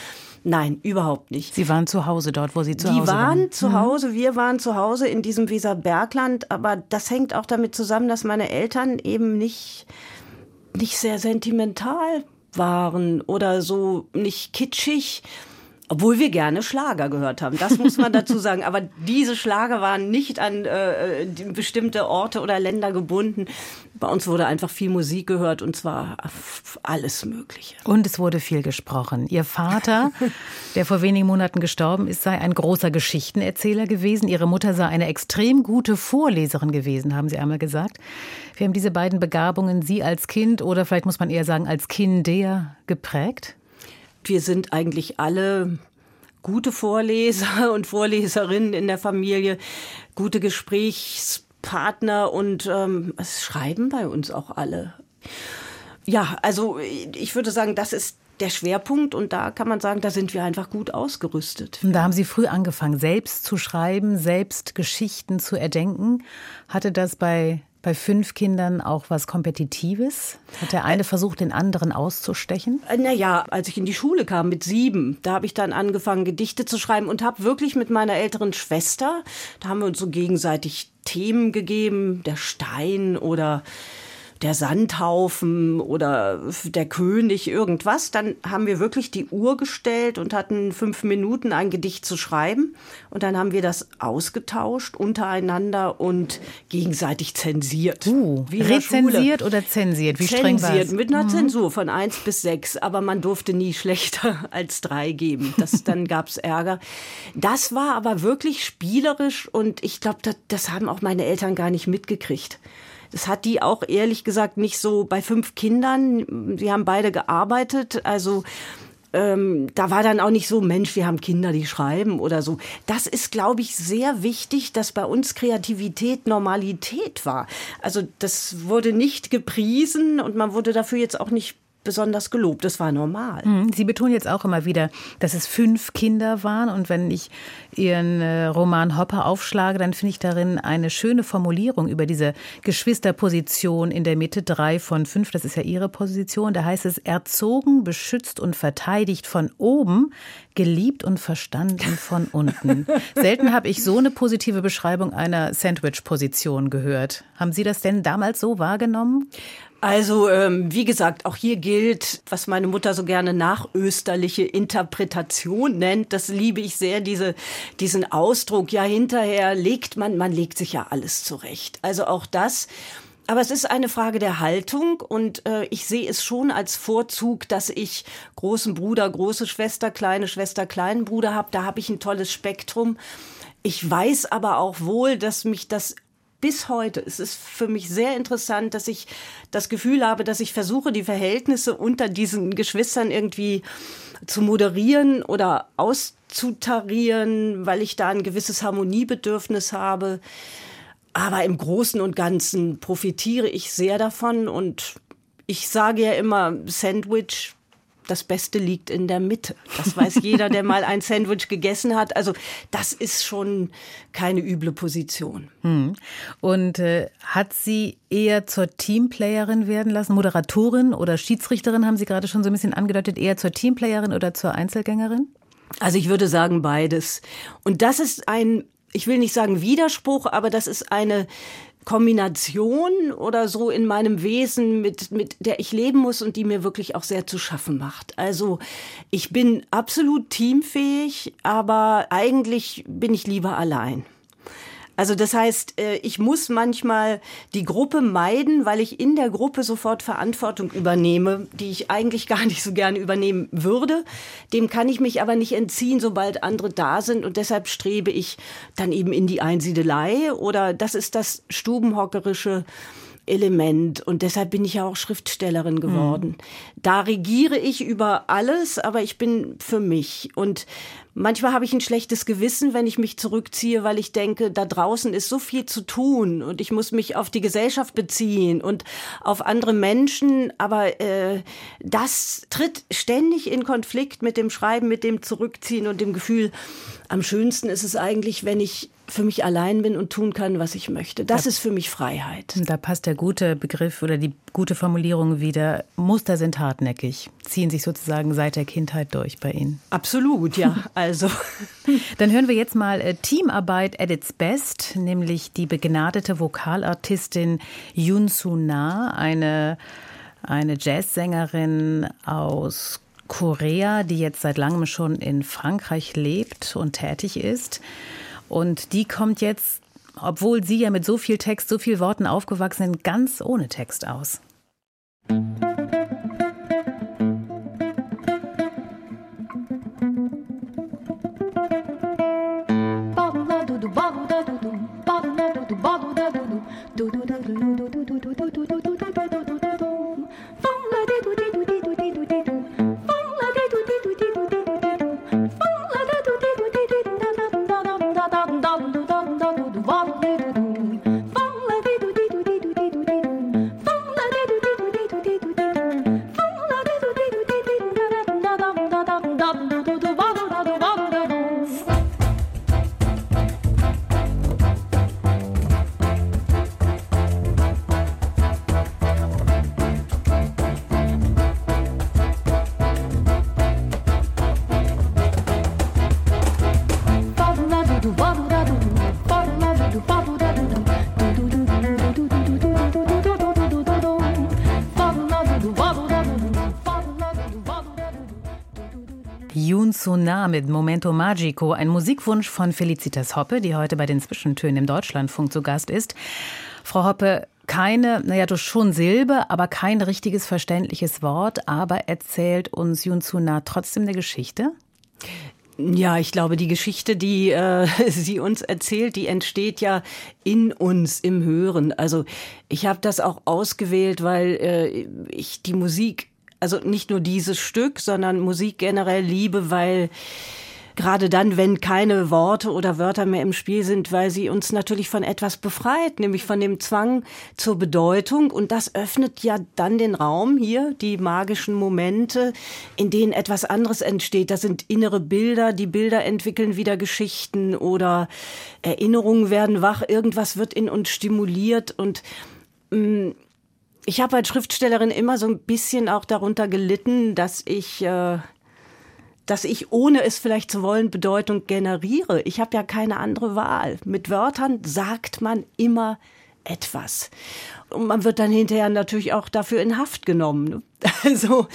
Nein, überhaupt nicht. Sie waren zu Hause dort, wo Sie zu Die Hause waren. waren zu Hause, wir waren zu Hause in diesem Weserbergland, aber das hängt auch damit zusammen, dass meine Eltern eben nicht, nicht sehr sentimental waren oder so nicht kitschig. Obwohl wir gerne Schlager gehört haben, das muss man dazu sagen. Aber diese Schlager waren nicht an äh, bestimmte Orte oder Länder gebunden. Bei uns wurde einfach viel Musik gehört und zwar alles Mögliche. Und es wurde viel gesprochen. Ihr Vater, [laughs] der vor wenigen Monaten gestorben ist, sei ein großer Geschichtenerzähler gewesen. Ihre Mutter sei eine extrem gute Vorleserin gewesen, haben Sie einmal gesagt. Wir haben diese beiden Begabungen, Sie als Kind oder vielleicht muss man eher sagen als Kinder geprägt? Wir sind eigentlich alle gute Vorleser [laughs] und Vorleserinnen in der Familie, gute Gesprächspartner und ähm, es schreiben bei uns auch alle. Ja, also ich würde sagen, das ist der Schwerpunkt und da kann man sagen, da sind wir einfach gut ausgerüstet. Da haben Sie früh angefangen, selbst zu schreiben, selbst Geschichten zu erdenken. Hatte das bei bei fünf Kindern auch was Kompetitives? Hat der eine versucht, den anderen auszustechen? Äh, naja, als ich in die Schule kam mit sieben, da habe ich dann angefangen, Gedichte zu schreiben und habe wirklich mit meiner älteren Schwester, da haben wir uns so gegenseitig Themen gegeben, der Stein oder der Sandhaufen oder der König irgendwas, dann haben wir wirklich die Uhr gestellt und hatten fünf Minuten ein Gedicht zu schreiben. Und dann haben wir das ausgetauscht untereinander und gegenseitig zensiert. Uh, wie rezensiert oder zensiert? Wie zensiert, streng Zensiert, mit einer mhm. Zensur von eins bis sechs. Aber man durfte nie schlechter [laughs] als drei geben. Das, dann gab's Ärger. Das war aber wirklich spielerisch und ich glaube, das, das haben auch meine Eltern gar nicht mitgekriegt. Das hat die auch ehrlich gesagt nicht so bei fünf Kindern. Sie haben beide gearbeitet, also ähm, da war dann auch nicht so, Mensch, wir haben Kinder, die schreiben oder so. Das ist, glaube ich, sehr wichtig, dass bei uns Kreativität Normalität war. Also das wurde nicht gepriesen und man wurde dafür jetzt auch nicht besonders gelobt. Das war normal. Mhm. Sie betonen jetzt auch immer wieder, dass es fünf Kinder waren. Und wenn ich Ihren äh, Roman Hopper aufschlage, dann finde ich darin eine schöne Formulierung über diese Geschwisterposition in der Mitte. Drei von fünf, das ist ja Ihre Position. Da heißt es, erzogen, beschützt und verteidigt von oben, geliebt und verstanden von unten. [laughs] Selten habe ich so eine positive Beschreibung einer Sandwich-Position gehört. Haben Sie das denn damals so wahrgenommen? Also, ähm, wie gesagt, auch hier gilt, was meine Mutter so gerne nachösterliche Interpretation nennt. Das liebe ich sehr, diese, diesen Ausdruck. Ja, hinterher legt man, man legt sich ja alles zurecht. Also auch das. Aber es ist eine Frage der Haltung und äh, ich sehe es schon als Vorzug, dass ich großen Bruder, große Schwester, kleine Schwester, kleinen Bruder habe. Da habe ich ein tolles Spektrum. Ich weiß aber auch wohl, dass mich das bis heute. Es ist für mich sehr interessant, dass ich das Gefühl habe, dass ich versuche, die Verhältnisse unter diesen Geschwistern irgendwie zu moderieren oder auszutarieren, weil ich da ein gewisses Harmoniebedürfnis habe. Aber im Großen und Ganzen profitiere ich sehr davon und ich sage ja immer, Sandwich das Beste liegt in der Mitte. Das weiß [laughs] jeder, der mal ein Sandwich gegessen hat. Also das ist schon keine üble Position. Hm. Und äh, hat sie eher zur Teamplayerin werden lassen, Moderatorin oder Schiedsrichterin, haben Sie gerade schon so ein bisschen angedeutet, eher zur Teamplayerin oder zur Einzelgängerin? Also ich würde sagen beides. Und das ist ein ich will nicht sagen Widerspruch, aber das ist eine Kombination oder so in meinem Wesen, mit, mit der ich leben muss und die mir wirklich auch sehr zu schaffen macht. Also ich bin absolut teamfähig, aber eigentlich bin ich lieber allein. Also das heißt, äh, ich muss manchmal die Gruppe meiden, weil ich in der Gruppe sofort Verantwortung übernehme, die ich eigentlich [laughs] gar nicht so gerne übernehmen würde. Dem kann ich mich aber nicht entziehen, sobald andere da sind. Und deshalb strebe ich dann eben in die Einsiedelei oder das ist das Stubenhockerische Element und deshalb bin ich ja auch Schriftstellerin geworden. Mhm. Da regiere ich über alles, aber ich bin für mich und Manchmal habe ich ein schlechtes Gewissen, wenn ich mich zurückziehe, weil ich denke, da draußen ist so viel zu tun und ich muss mich auf die Gesellschaft beziehen und auf andere Menschen. Aber äh, das tritt ständig in Konflikt mit dem Schreiben, mit dem Zurückziehen und dem Gefühl, am schönsten ist es eigentlich, wenn ich für mich allein bin und tun kann, was ich möchte. Das da, ist für mich Freiheit. Da passt der gute Begriff oder die gute Formulierung wieder. Muster sind hartnäckig, ziehen sich sozusagen seit der Kindheit durch bei Ihnen. Absolut, ja. [laughs] Also. Dann hören wir jetzt mal äh, Teamarbeit at its best, nämlich die begnadete Vokalartistin Yun Su Na, eine, eine Jazzsängerin aus Korea, die jetzt seit langem schon in Frankreich lebt und tätig ist. Und die kommt jetzt, obwohl sie ja mit so viel Text, so viel Worten aufgewachsen sind, ganz ohne Text aus. so nah mit Momento Magico, ein Musikwunsch von Felicitas Hoppe, die heute bei den Zwischentönen im Deutschlandfunk zu Gast ist. Frau Hoppe, keine, naja, doch schon Silbe, aber kein richtiges verständliches Wort, aber erzählt uns Yun Suna trotzdem eine Geschichte? Ja, ich glaube, die Geschichte, die äh, [laughs] sie uns erzählt, die entsteht ja in uns im Hören. Also ich habe das auch ausgewählt, weil äh, ich die Musik also nicht nur dieses Stück, sondern Musik generell liebe, weil gerade dann, wenn keine Worte oder Wörter mehr im Spiel sind, weil sie uns natürlich von etwas befreit, nämlich von dem Zwang zur Bedeutung. Und das öffnet ja dann den Raum hier, die magischen Momente, in denen etwas anderes entsteht. Das sind innere Bilder, die Bilder entwickeln wieder Geschichten oder Erinnerungen werden wach, irgendwas wird in uns stimuliert und mh, mm, ich habe als Schriftstellerin immer so ein bisschen auch darunter gelitten, dass ich, äh, dass ich, ohne es vielleicht zu wollen, Bedeutung generiere. Ich habe ja keine andere Wahl. Mit Wörtern sagt man immer etwas. Und man wird dann hinterher natürlich auch dafür in Haft genommen. [laughs] Also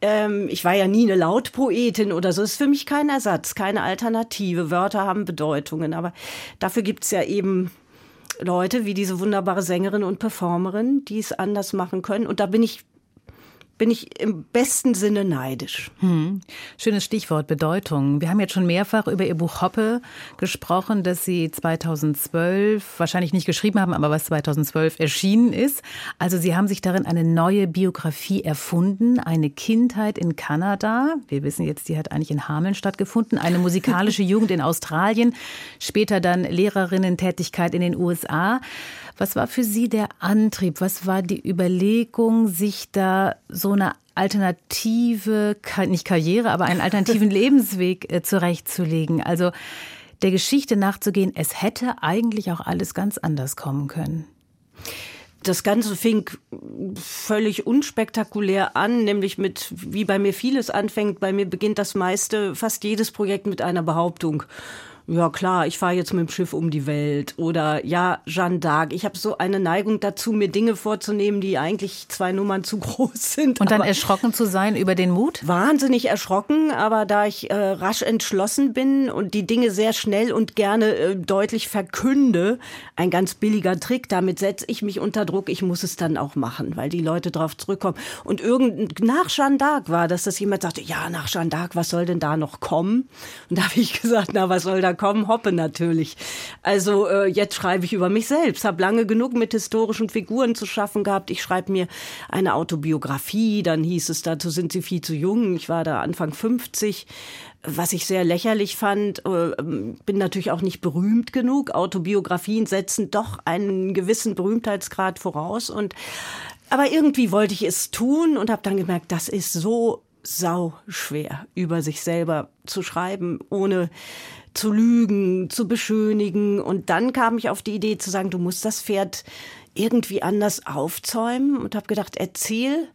ähm, ich war ja nie eine Lautpoetin oder so. Das ist für mich kein Ersatz, keine Alternative. Wörter haben Bedeutungen, aber dafür gibt's ja eben Leute wie diese wunderbare Sängerin und Performerin, die es anders machen können. Und da bin ich bin ich im besten Sinne neidisch. Hm. Schönes Stichwort Bedeutung. Wir haben jetzt schon mehrfach über Ihr Buch Hoppe gesprochen, das Sie 2012 wahrscheinlich nicht geschrieben haben, aber was 2012 erschienen ist. Also Sie haben sich darin eine neue Biografie erfunden, eine Kindheit in Kanada. Wir wissen jetzt, die hat eigentlich in Hameln stattgefunden, eine musikalische [laughs] Jugend in Australien, später dann Lehrerinnen-Tätigkeit in den USA. Was war für Sie der Antrieb? Was war die Überlegung, sich da so eine alternative, nicht Karriere, aber einen alternativen [laughs] Lebensweg äh, zurechtzulegen? Also der Geschichte nachzugehen, es hätte eigentlich auch alles ganz anders kommen können. Das Ganze fing völlig unspektakulär an, nämlich mit, wie bei mir vieles anfängt, bei mir beginnt das meiste, fast jedes Projekt mit einer Behauptung ja klar, ich fahre jetzt mit dem Schiff um die Welt oder ja, Jeanne d'Arc. Ich habe so eine Neigung dazu, mir Dinge vorzunehmen, die eigentlich zwei Nummern zu [laughs] groß sind. Und dann erschrocken zu sein über den Mut? Wahnsinnig erschrocken, aber da ich äh, rasch entschlossen bin und die Dinge sehr schnell und gerne äh, deutlich verkünde, ein ganz billiger Trick, damit setze ich mich unter Druck, ich muss es dann auch machen, weil die Leute drauf zurückkommen. Und irgend nach Jeanne d'Arc war, dass das jemand sagte, ja, nach Jeanne d'Arc, was soll denn da noch kommen? Und da habe ich [laughs] gesagt, na, was soll da kommen Hoppe natürlich. Also äh, jetzt schreibe ich über mich selbst, habe lange genug mit historischen Figuren zu schaffen gehabt. Ich schreibe mir eine Autobiografie, dann hieß es, dazu sind sie viel zu jung. Ich war da Anfang 50 was ich sehr lächerlich fand, äh, bin natürlich auch nicht berühmt genug. Autobiografien setzen doch einen gewissen Berühmtheitsgrad voraus und aber irgendwie wollte ich es tun und habe dann gemerkt, das ist so sau schwer, über sich selber zu schreiben, ohne zu lügen, zu beschönigen. Und dann kam ich auf die Idee zu sagen, du musst das Pferd irgendwie anders aufzäumen und habe gedacht, erzähl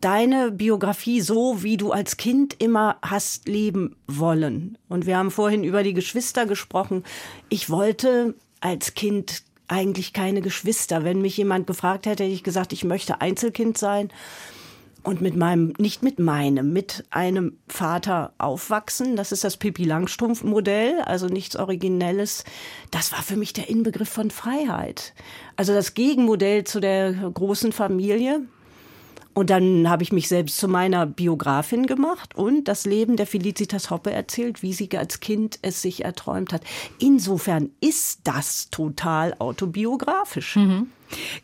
deine Biografie so, wie du als Kind immer hast leben wollen. Und wir haben vorhin über die Geschwister gesprochen. Ich wollte als Kind eigentlich keine Geschwister. Wenn mich jemand gefragt hätte, hätte ich gesagt, ich möchte Einzelkind sein und mit meinem, nicht mit meinem, mit einem Vater aufwachsen. Das ist das Pippi Langstrumpf Modell, also nichts Originelles. Das war für mich der Inbegriff von Freiheit. Also das Gegenmodell zu der großen Familie. Und dann habe ich mich selbst zu meiner Biografin gemacht und das Leben der Felicitas Hoppe erzählt, wie sie als Kind es sich erträumt hat. Insofern ist das total autobiografisch. Mhm.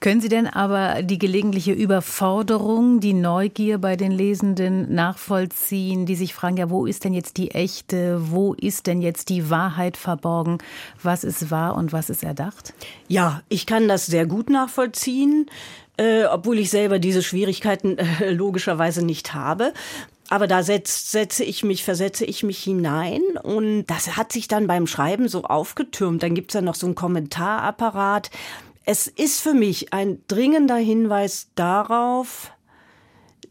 Können Sie denn aber die gelegentliche Überforderung, die Neugier bei den Lesenden nachvollziehen, die sich fragen, ja, wo ist denn jetzt die echte, wo ist denn jetzt die Wahrheit verborgen, was ist wahr und was ist erdacht? Ja, ich kann das sehr gut nachvollziehen äh, obwohl ich selber diese Schwierigkeiten äh, logischerweise nicht habe. Aber da setz, setze ich mich, versetze ich mich hinein und das hat sich dann beim Schreiben so aufgetürmt. Dann gibt's ja noch so einen Kommentarapparat. Es ist für mich ein dringender Hinweis darauf,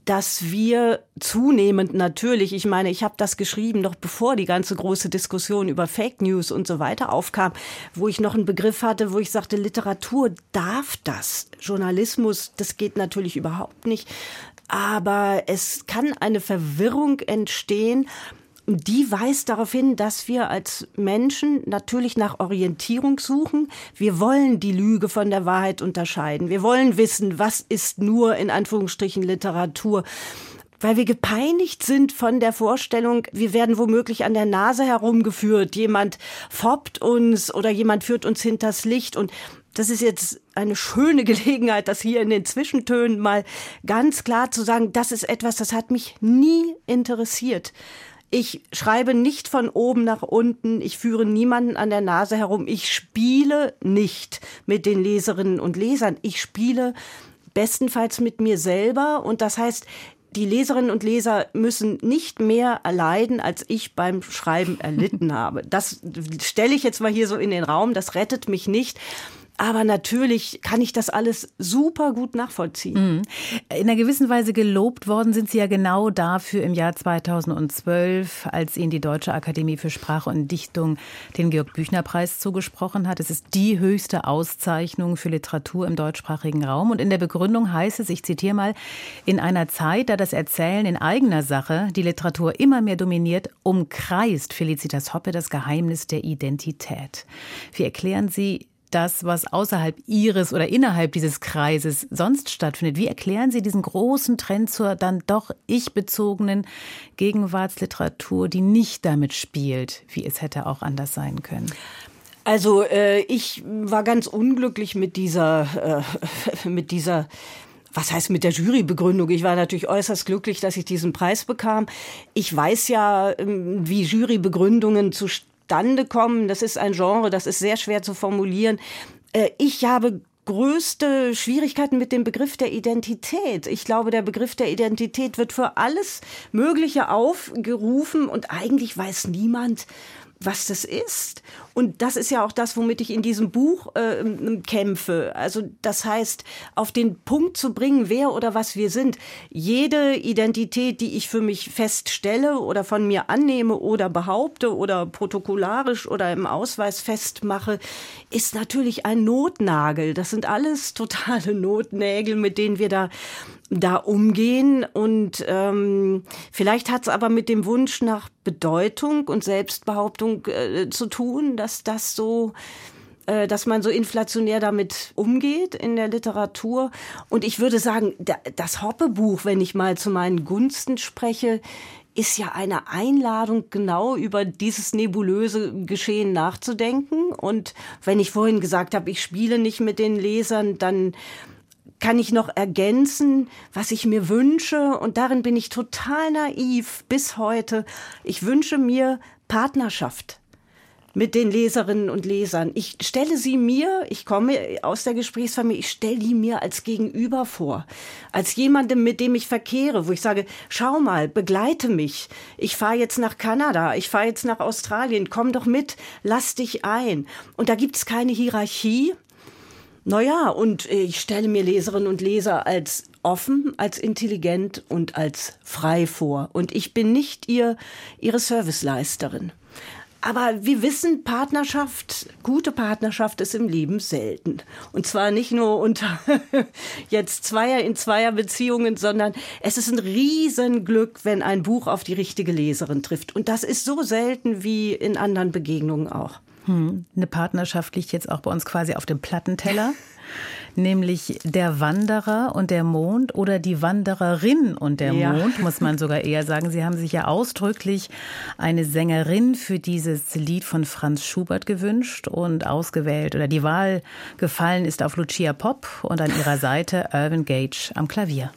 dass wir zunehmend natürlich, ich meine, ich habe das geschrieben, noch bevor die ganze große Diskussion über Fake News und so weiter aufkam, wo ich noch einen Begriff hatte, wo ich sagte, Literatur darf das. Journalismus, das geht natürlich überhaupt nicht. Aber es kann eine Verwirrung entstehen, die weist darauf hin, dass wir als Menschen natürlich nach Orientierung suchen. Wir wollen die Lüge von der Wahrheit unterscheiden. Wir wollen wissen, was ist nur in Anführungsstrichen Literatur weil wir gepeinigt sind von der Vorstellung, wir werden womöglich an der Nase herumgeführt, jemand foppt uns oder jemand führt uns hinters Licht und das ist jetzt eine schöne [laughs] Gelegenheit, das hier in den Zwischentönen mal ganz klar zu sagen, das ist etwas, das hat mich nie interessiert. Ich schreibe nicht von oben nach unten, ich führe niemanden an der Nase herum, ich spiele nicht mit den Leserinnen und Lesern, ich spiele bestenfalls mit mir selber. Und das heißt, die Leserinnen und Leser müssen nicht mehr erleiden, als ich beim Schreiben erlitten [laughs] habe. Das stelle ich jetzt mal hier so in den Raum, das rettet mich nicht. Aber natürlich kann ich das alles super gut nachvollziehen. Mhm. In einer gewissen Weise gelobt worden sind Sie ja genau dafür im Jahr 2012, als Ihnen die Deutsche Akademie für Sprache und Dichtung den Georg-Büchner-Preis zugesprochen hat. Es ist die höchste Auszeichnung für Literatur im deutschsprachigen Raum. Und in der Begründung heißt es, ich zitiere mal, in einer Zeit, da das Erzählen in eigener Sache die Literatur immer mehr dominiert, umkreist Felicitas Hoppe das Geheimnis der Identität. Wie erklären Sie das, was außerhalb Ihres oder innerhalb dieses Kreises sonst stattfindet. Wie erklären Sie diesen großen Trend zur dann doch ich-bezogenen Gegenwartsliteratur, die nicht damit spielt, wie es hätte auch anders sein können? Also äh, ich war ganz unglücklich mit dieser, äh, [laughs] mit dieser was heißt mit der Jurybegründung? Ich war natürlich äußerst glücklich, dass ich diesen Preis bekam. Ich weiß ja, ähm, wie Jurybegründungen zu zustande kommen. Das ist ein Genre, das ist sehr schwer zu formulieren. Äh, ich habe größte Schwierigkeiten mit dem Begriff der Identität. Ich glaube, der Begriff der Identität wird für alles Mögliche aufgerufen und eigentlich weiß niemand, was das ist. Und das ist ja auch das, womit ich in diesem Buch äh, kämpfe. Also das heißt, auf den Punkt zu bringen, wer oder was wir sind. Jede Identität, die ich für mich feststelle oder von mir annehme oder behaupte oder protokollarisch oder im Ausweis festmache, ist natürlich ein Notnagel. Das sind alles totale Notnägel, mit denen wir da da umgehen. Und ähm, vielleicht hat es aber mit dem Wunsch nach Bedeutung und Selbstbehauptung äh, zu tun, dass das so äh, dass man so inflationär damit umgeht in der Literatur. Und ich würde sagen, das Hoppe-Buch, wenn ich mal zu meinen Gunsten spreche, ist ja eine Einladung, genau über dieses nebulöse Geschehen nachzudenken. Und wenn ich vorhin gesagt habe, ich spiele nicht mit den Lesern, dann kann ich noch ergänzen, was ich mir wünsche. Und darin bin ich total naiv bis heute. Ich wünsche mir Partnerschaft mit den Leserinnen und Lesern. Ich stelle sie mir, ich komme aus der Gesprächsfamilie, ich stelle die mir als Gegenüber vor. Als jemandem, mit dem ich verkehre, wo ich sage, schau mal, begleite mich. Ich fahre jetzt nach Kanada, ich fahre jetzt nach Australien, komm doch mit, lass dich ein. Und da gibt es keine Hierarchie. Naja, und ich stelle mir Leserinnen und Leser als offen, als intelligent und als frei vor. Und ich bin nicht ihr, ihre Serviceleisterin. Aber wir wissen, Partnerschaft, gute Partnerschaft ist im Leben selten. Und zwar nicht nur unter [laughs] jetzt Zweier in Zweierbeziehungen, sondern es ist ein Riesenglück, wenn ein Buch auf die richtige Leserin trifft. Und das ist so selten wie in anderen Begegnungen auch. Hm, eine Partnerschaft liegt jetzt auch bei uns quasi auf dem Plattenteller. [laughs] nämlich der Wanderer und der Mond oder die Wandererin und der ja. Mond, muss man sogar [laughs] eher sagen. Sie haben sich ja ausdrücklich eine Sängerin für dieses Lied von Franz Schubert gewünscht und ausgewählt oder die Wahl gefallen ist auf Lucia Pop und an ihrer Seite Irvin Gage am Klavier.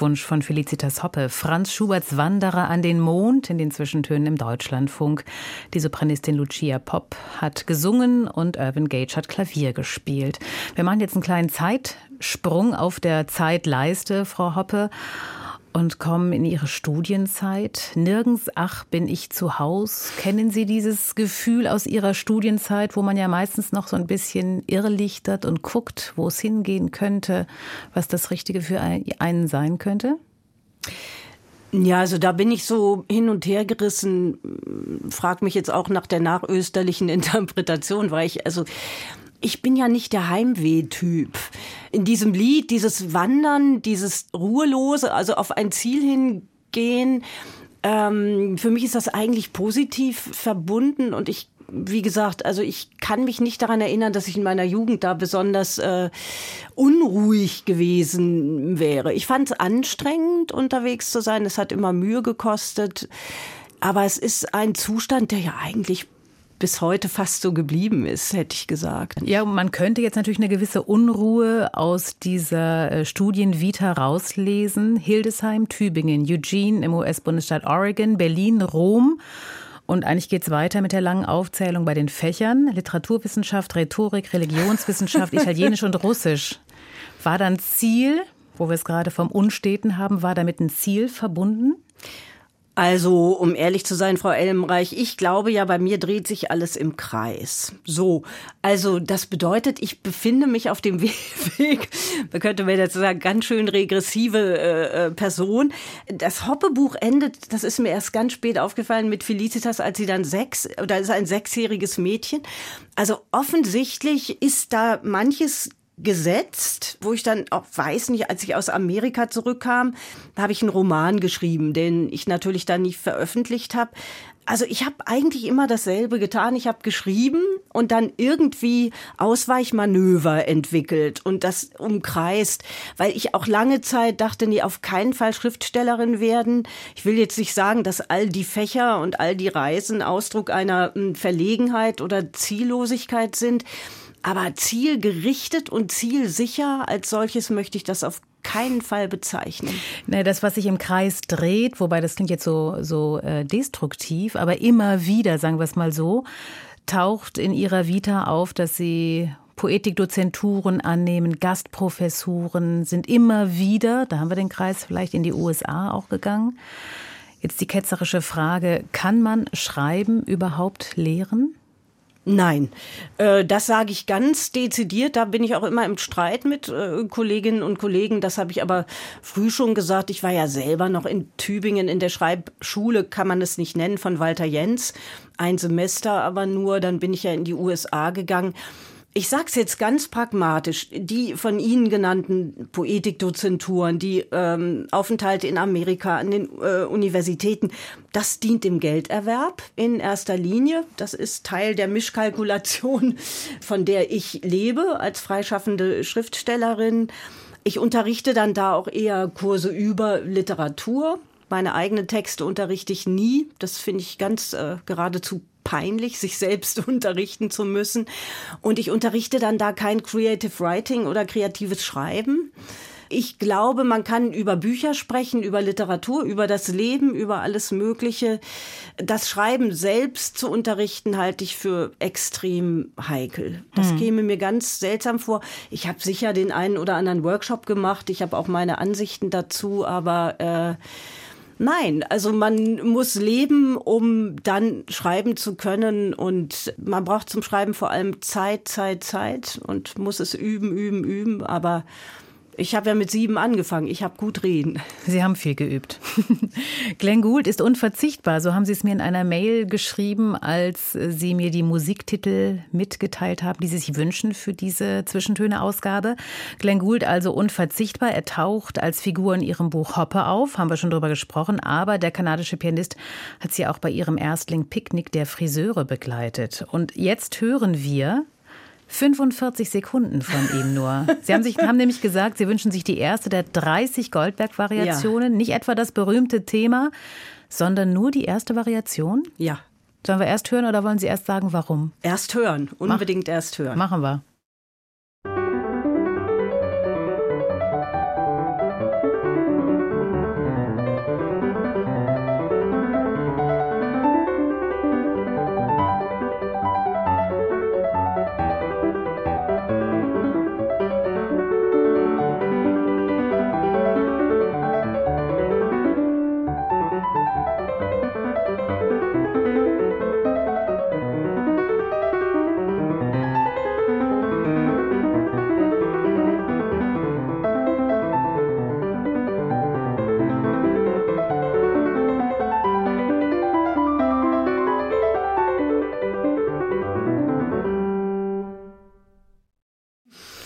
Auf Wunsch von Felicitas Hoppe, Franz Schuberts Wanderer an den Mond in den Zwischentönen im Deutschlandfunk. Die Sopranistin Lucia Pop hat gesungen und Irvin Gage hat Klavier gespielt. Wir machen jetzt einen kleinen Zeitsprung auf der Zeitleiste, Frau Hoppe und kommen in Ihre Studienzeit. Nirgends, ach, bin ich zu Haus. Kennen Sie dieses Gefühl aus Ihrer Studienzeit, wo man ja meistens noch so ein bisschen irrlichtert und guckt, wo es hingehen könnte, was das Richtige für einen sein könnte? Ja, also da bin ich so hin und her gerissen, frag mich jetzt auch nach der nachösterlichen [laughs] Interpretation, weil ich, also ich bin ja nicht der Heimweh-Typ. In diesem Lied, dieses Wandern, dieses Ruhelose, also auf ein Ziel hingehen, ähm, für mich ist das eigentlich positiv verbunden und ich wie gesagt, also ich kann mich nicht daran erinnern, dass ich in meiner Jugend da besonders äh, unruhig gewesen wäre. Ich fand es anstrengend, unterwegs zu sein. Es hat immer Mühe gekostet. Aber es ist ein Zustand, der ja eigentlich bis heute fast so geblieben ist, hätte ich gesagt. Ja, man könnte jetzt natürlich eine gewisse Unruhe aus dieser äh, Studienvita rauslesen. Hildesheim, Tübingen, Eugene im US-Bundesstaat Oregon, Berlin, Rom. Und eigentlich geht es weiter mit der langen Aufzählung bei den Fächern. Literaturwissenschaft, Rhetorik, Religionswissenschaft, [laughs] Italienisch und Russisch. War dann Ziel, wo wir es gerade vom Unsteten haben, war damit ein Ziel verbunden? Also, um ehrlich zu sein, Frau Elmreich, ich glaube ja, bei mir dreht sich alles im Kreis. So, also das bedeutet, ich befinde mich auf dem [laughs] Weg, man könnte mir dazu sagen, ganz schön regressive äh, äh, Person. Das Hoppe-Buch endet, das ist mir erst ganz spät aufgefallen, mit Felicitas, als sie dann sechs, oder ist ein sechsjähriges Mädchen. Also offensichtlich ist da manches gesetzt, wo ich dann auch weiß nicht, als ich aus Amerika zurückkam, da habe ich einen Roman geschrieben, den ich natürlich dann nicht veröffentlicht habe. Also ich habe eigentlich immer dasselbe getan. Ich habe geschrieben und dann irgendwie Ausweichmanöver entwickelt und das umkreist, weil ich auch lange Zeit dachte, nee, auf keinen Fall Schriftstellerin werden. Ich will jetzt nicht sagen, dass all die Fächer und all die Reisen Ausdruck einer hm, Verlegenheit oder Ziellosigkeit sind. Aber zielgerichtet und zielsicher als solches möchte ich das auf keinen Fall bezeichnen. Ne, das, was sich im Kreis dreht, wobei das klingt jetzt so, so äh, destruktiv, aber immer wieder, sagen wir es mal so, taucht in ihrer Vita auf, dass sie Poetikdozenturen annehmen, Gastprofessuren sind immer wieder, da haben wir den Kreis vielleicht in die USA auch gegangen. Jetzt die ketzerische Frage, kann man Schreiben überhaupt lehren? Nein, äh, das sage ich ganz dezidiert. Da bin ich auch immer im Streit mit äh, Kolleginnen und Kollegen. Das habe ich aber früh schon gesagt. Ich war ja selber noch in Tübingen in der Schreibschule, kann man es nicht nennen, von Walter Jens. Ein Semester aber nur. Dann bin ich ja in die USA gegangen ich sag's jetzt ganz pragmatisch, die von Ihnen genannten Poetikdozenturen, die ähm, Aufenthalte in Amerika an den äh, Universitäten, das dient dem Gelderwerb in erster Linie. Das ist Teil der Mischkalkulation, von der ich lebe als freischaffende Schriftstellerin. Ich unterrichte dann da auch eher Kurse über Literatur. Meine eigenen Texte unterrichte ich nie. Das finde ich ganz äh, geradezu peinlich, sich selbst [laughs] unterrichten zu müssen. Und ich unterrichte dann da kein Creative Writing oder kreatives Schreiben. Ich glaube, man kann über Bücher sprechen, über Literatur, über das Leben, über alles Mögliche. Das Schreiben selbst zu unterrichten, halte ich für extrem heikel. Das mhm. käme mir ganz seltsam vor. Ich habe sicher den einen oder anderen Workshop gemacht. Ich habe auch meine Ansichten dazu, aber äh, Nein, also man muss leben, um dann schreiben zu können. Und man braucht zum Schreiben vor allem Zeit, Zeit, Zeit und muss es üben, üben, üben. Aber ich habe ja mit sieben angefangen. Ich habe gut reden. Sie haben viel geübt. [laughs] Glenn Gould ist unverzichtbar. So haben Sie es mir in einer Mail geschrieben, als Sie mir die Musiktitel mitgeteilt haben, die Sie sich wünschen für diese Zwischentöne-Ausgabe. Glenn Gould also unverzichtbar. Er taucht als Figur in Ihrem Buch Hoppe auf, haben wir schon drüber gesprochen. Aber der kanadische Pianist hat Sie auch bei Ihrem Erstling Picknick der Friseure begleitet. Und jetzt hören wir 45 Sekunden von ihm nur. Sie haben, sich, haben nämlich gesagt, Sie wünschen sich die erste der 30 Goldberg-Variationen. Ja. Nicht etwa das berühmte Thema, sondern nur die erste Variation? Ja. Sollen wir erst hören oder wollen Sie erst sagen, warum? Erst hören, unbedingt Mach, erst hören. Machen wir.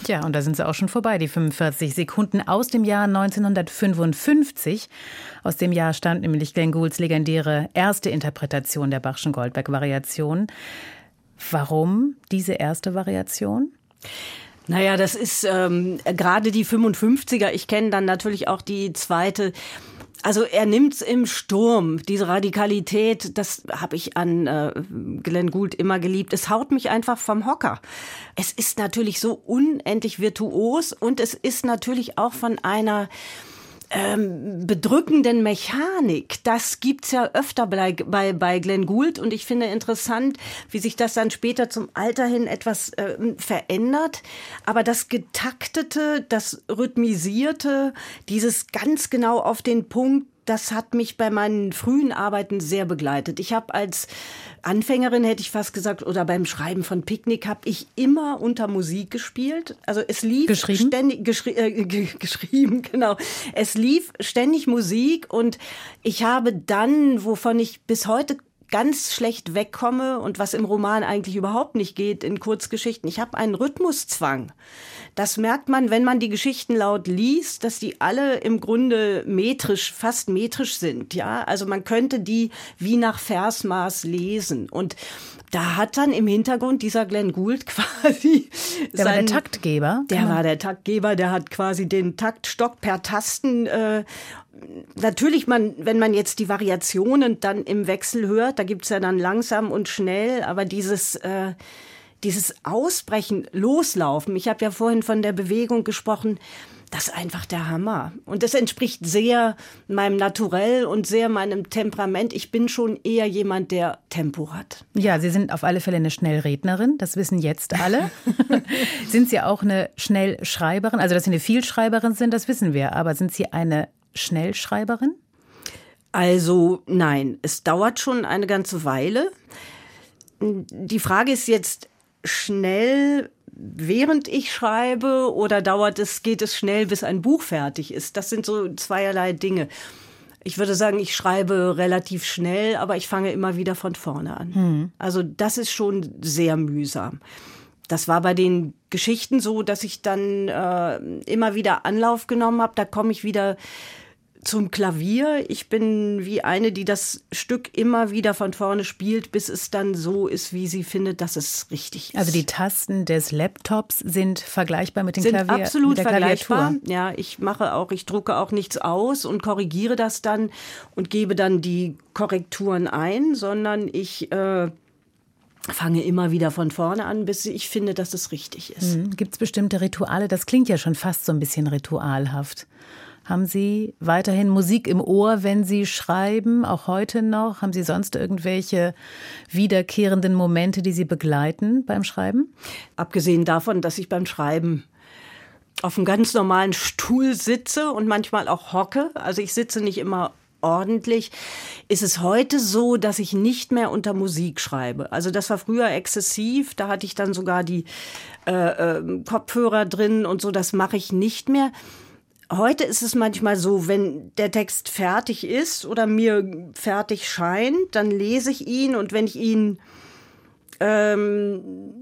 Ja, und da sind sie auch schon vorbei, die 45 Sekunden aus dem Jahr 1955. Aus dem Jahr stammt nämlich Glenn Goulds legendäre erste Interpretation der Bachschen Goldberg-Variation. Warum diese erste Variation? Naja, das ist ähm, gerade die 55er. Ich kenne dann natürlich auch die zweite. Also er nimmt's im Sturm. Diese Radikalität, das habe ich an äh, Glenn Gould immer geliebt. Es haut mich einfach vom Hocker. Es ist natürlich so unendlich virtuos und es ist natürlich auch von einer ähm, bedrückenden Mechanik, das gibt's ja öfter bei, bei, bei Glenn Gould und ich finde interessant, wie sich das dann später zum Alter hin etwas äh, verändert. Aber das Getaktete, das Rhythmisierte, dieses ganz genau auf den Punkt das hat mich bei meinen frühen Arbeiten sehr begleitet. Ich habe als Anfängerin, hätte ich fast gesagt, oder beim Schreiben von Picknick, habe ich immer unter Musik gespielt. Also es lief geschrieben? ständig geschri äh, [laughs] geschrieben, genau. Es lief ständig Musik und ich habe dann, wovon ich bis heute ganz schlecht wegkomme und was im Roman eigentlich überhaupt nicht geht in Kurzgeschichten. Ich habe einen Rhythmuszwang. Das merkt man, wenn man die Geschichten laut liest, dass die alle im Grunde metrisch, fast metrisch sind. Ja, also man könnte die wie nach Versmaß lesen und da hat dann im Hintergrund dieser Glenn Gould [laughs] quasi. Der sein, war der Taktgeber. Der war der Taktgeber, der hat quasi den Taktstock per Tasten äh, natürlich, man, wenn man jetzt die Variationen dann im Wechsel hört, da gibt's ja dann langsam und schnell, aber dieses, äh, dieses Ausbrechen, Loslaufen, ich habe ja vorhin von der Bewegung gesprochen, das ist einfach der Hammer. Und das entspricht sehr meinem Naturell und sehr meinem Temperament. Ich bin schon eher jemand, der Tempo hat. Ja, Sie sind auf alle Fälle eine Schnellrednerin, das wissen jetzt alle. [laughs] sind Sie auch eine Schnellschreiberin? Also, dass Sie eine Vielschreiberin sind, das wissen wir. Aber sind Sie eine Schnellschreiberin? Also nein, es dauert schon eine ganze Weile. Die Frage ist jetzt schnell während ich schreibe oder dauert es, geht es schnell, bis ein Buch fertig ist? Das sind so zweierlei Dinge. Ich würde sagen, ich schreibe relativ schnell, aber ich fange immer wieder von vorne an. Hm. Also das ist schon sehr mühsam. Das war bei den Geschichten so, dass ich dann äh, immer wieder Anlauf genommen habe. Da komme ich wieder zum Klavier. Ich bin wie eine, die das Stück immer wieder von vorne spielt, bis es dann so ist, wie sie findet, dass es richtig ist. Also die Tasten des Laptops sind vergleichbar mit den sind Klavier absolut vergleichbar. Ja, ich mache auch, ich drucke auch nichts aus und korrigiere das dann und gebe dann die Korrekturen ein, sondern ich äh, fange immer wieder von vorne an, bis ich finde, dass es richtig ist. Mhm. Gibt es bestimmte Rituale? Das klingt ja schon fast so ein bisschen ritualhaft. Haben Sie weiterhin Musik im Ohr, wenn Sie schreiben, auch heute noch? Haben Sie sonst irgendwelche wiederkehrenden Momente, die Sie begleiten beim Schreiben? Abgesehen davon, dass ich beim Schreiben auf einem ganz normalen Stuhl sitze und manchmal auch hocke. Also ich sitze nicht immer ordentlich, ist es heute so, dass ich nicht mehr unter Musik schreibe. Also das war früher exzessiv, da hatte ich dann sogar die äh, äh, Kopfhörer drin und so, das mache ich nicht mehr. Heute ist es manchmal so, wenn der Text fertig ist oder mir fertig scheint, dann lese ich ihn und wenn ich ihn, ähm,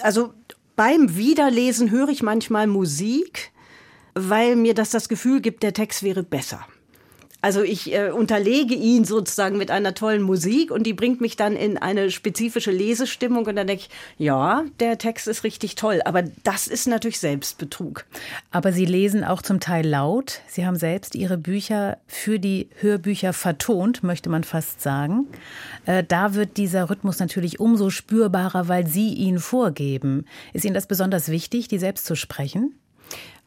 also beim Wiederlesen höre ich manchmal Musik, weil mir das das Gefühl gibt, der Text wäre besser. Also ich äh, unterlege ihn sozusagen mit einer tollen Musik und die bringt mich dann in eine spezifische Lesestimmung und dann denke ich, ja, der Text ist richtig toll, aber das ist natürlich Selbstbetrug. Aber Sie lesen auch zum Teil laut. Sie haben selbst Ihre Bücher für die Hörbücher vertont, möchte man fast sagen. Äh, da wird dieser Rhythmus natürlich umso spürbarer, weil Sie ihn vorgeben. Ist Ihnen das besonders wichtig, die selbst zu sprechen?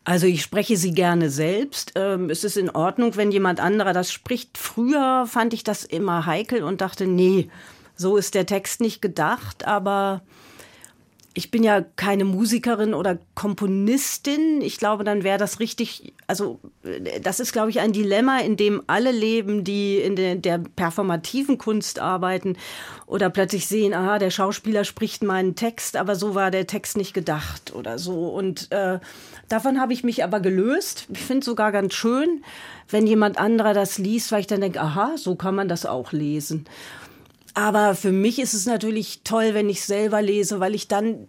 Also ich spreche sie gerne selbst. Ähm, es ist in Ordnung, wenn jemand anderer das spricht. Früher fand ich das immer heikel und dachte, nee, so ist der Text nicht gedacht. Aber ich bin ja keine Musikerin oder Komponistin. Ich glaube, dann wäre das richtig, also das ist, glaube ich, ein Dilemma, in dem alle leben, die in der, der, performativen Kunst arbeiten oder plötzlich sehen, aha, der Schauspieler spricht meinen Text, aber so war der Text nicht gedacht oder so. Und äh, davon habe ich mich aber gelöst. Ich finde es sogar ganz schön, wenn jemand anderer das liest, weil ich dann denke, aha, so kann man das auch lesen. Aber für mich ist es natürlich toll, wenn ich selber lese, weil ich dann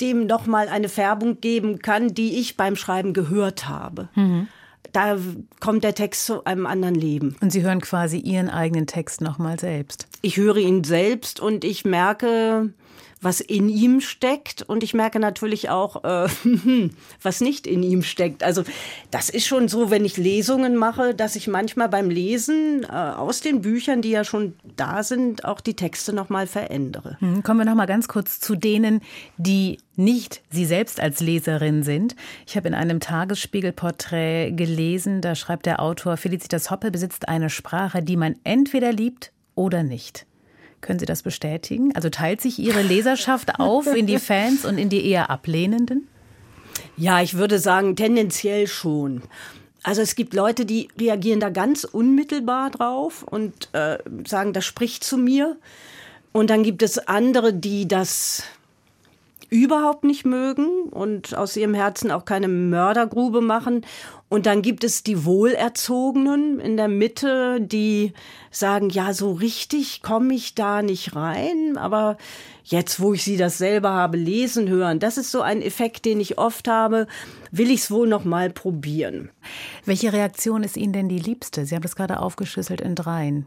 dem noch mal eine Färbung geben kann, die ich beim Schreiben gehört habe. Mhm. Da kommt der Text zu einem anderen Leben. Und Sie hören quasi Ihren eigenen Text noch mal selbst. Ich höre ihn selbst und ich merke, was in ihm steckt und ich merke natürlich auch, äh, [laughs] was nicht in ihm steckt. Also das ist schon so, wenn ich Lesungen mache, dass ich manchmal beim Lesen äh, aus den Büchern, die ja schon da sind, auch die Texte noch mal verändere. Hm, kommen wir noch mal ganz kurz zu denen, die nicht Sie selbst als Leserin sind. Ich habe in einem Tagesspiegelporträt gelesen, da schreibt der Autor, Felicitas Hoppe besitzt eine Sprache, die man entweder liebt oder nicht. Können Sie das bestätigen? Also teilt sich Ihre Leserschaft [laughs] auf in die Fans und in die eher Ablehnenden? Ja, ich würde sagen, tendenziell schon. Also es gibt Leute, die reagieren da ganz unmittelbar drauf und äh, sagen, das spricht zu mir. Und dann gibt es andere, die das überhaupt nicht mögen und aus ihrem Herzen auch keine Mördergrube machen. Und dann gibt es die Wohlerzogenen in der Mitte, die sagen, ja, so richtig komme ich da nicht rein, aber jetzt, wo ich sie das selber habe lesen hören, das ist so ein Effekt, den ich oft habe, will ich es wohl noch mal probieren. Welche Reaktion ist Ihnen denn die liebste? Sie haben das gerade aufgeschlüsselt in dreien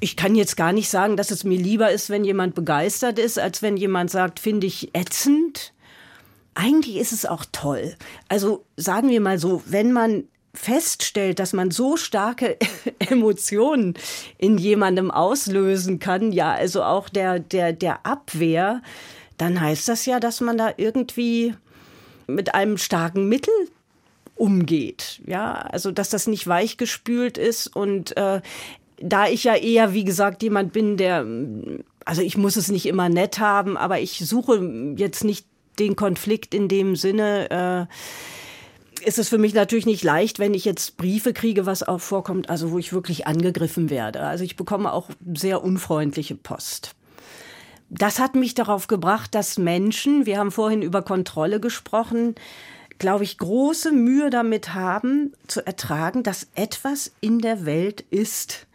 ich kann jetzt gar nicht sagen, dass es mir lieber ist, wenn jemand begeistert ist, als wenn jemand sagt, finde ich ätzend. Eigentlich ist es auch toll. Also sagen wir mal so, wenn man feststellt, dass man so starke [laughs] Emotionen in jemandem auslösen kann, ja, also auch der, der, der Abwehr, dann heißt das ja, dass man da irgendwie mit einem starken Mittel umgeht. Ja, also dass das nicht weichgespült ist und äh, da ich ja eher, wie gesagt, jemand bin, der, also ich muss es nicht immer nett haben, aber ich suche jetzt nicht den Konflikt in dem Sinne. Äh, ist es für mich natürlich nicht leicht, wenn ich jetzt Briefe kriege, was auch vorkommt, also wo ich wirklich angegriffen werde. Also ich bekomme auch sehr unfreundliche Post. Das hat mich darauf gebracht, dass Menschen, wir haben vorhin über Kontrolle gesprochen, glaube ich, große Mühe damit haben, zu ertragen, dass etwas in der Welt ist,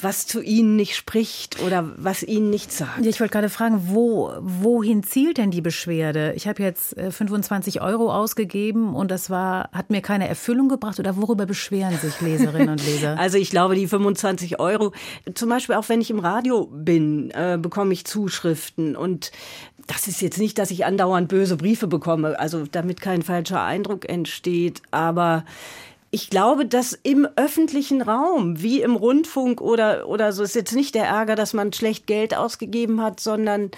was zu ihnen nicht spricht oder was ihnen nicht sagt. Ich wollte gerade fragen, wo, wohin zielt denn die Beschwerde? Ich habe jetzt 25 äh, Euro ausgegeben und das war, hat mir keine Erfüllung gebracht oder worüber beschweren sich Leserinnen und Leser? [laughs] Also ich glaube, die 25 Euro, zum Beispiel auch wenn ich im Radio bin, äh, bekomme ich Zuschriften und das ist jetzt nicht, dass ich andauernd böse Briefe bekomme, also damit kein falscher Eindruck entsteht, aber ich glaube, dass im öffentlichen Raum, wie im Rundfunk oder, oder so, ist jetzt nicht der Ärger, dass man schlecht Geld ausgegeben hat, sondern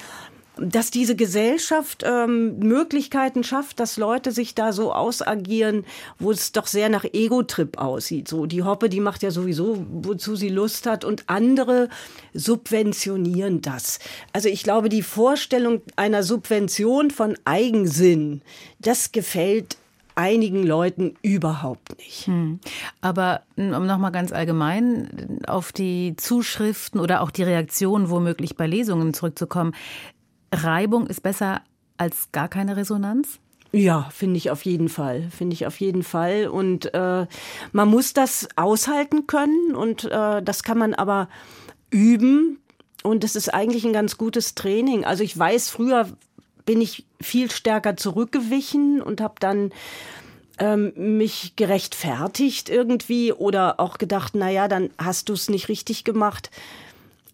dass diese Gesellschaft ähm, Möglichkeiten schafft, dass Leute sich da so ausagieren, wo es doch sehr nach Ego-Trip aussieht. So die Hoppe, die macht ja sowieso, wozu sie Lust hat, und andere subventionieren das. Also ich glaube, die Vorstellung einer Subvention von Eigensinn, das gefällt einigen Leuten überhaupt nicht. Hm. Aber um nochmal ganz allgemein auf die Zuschriften oder auch die Reaktionen womöglich bei Lesungen zurückzukommen. Reibung ist besser als gar keine Resonanz? Ja, finde ich auf jeden Fall. Finde ich auf jeden Fall. Und äh, man muss das aushalten können und äh, das kann man aber üben. Und es ist eigentlich ein ganz gutes Training. Also ich weiß, früher bin ich viel stärker zurückgewichen und habe dann ähm, mich gerechtfertigt irgendwie oder auch gedacht, na ja, dann hast du es nicht richtig gemacht.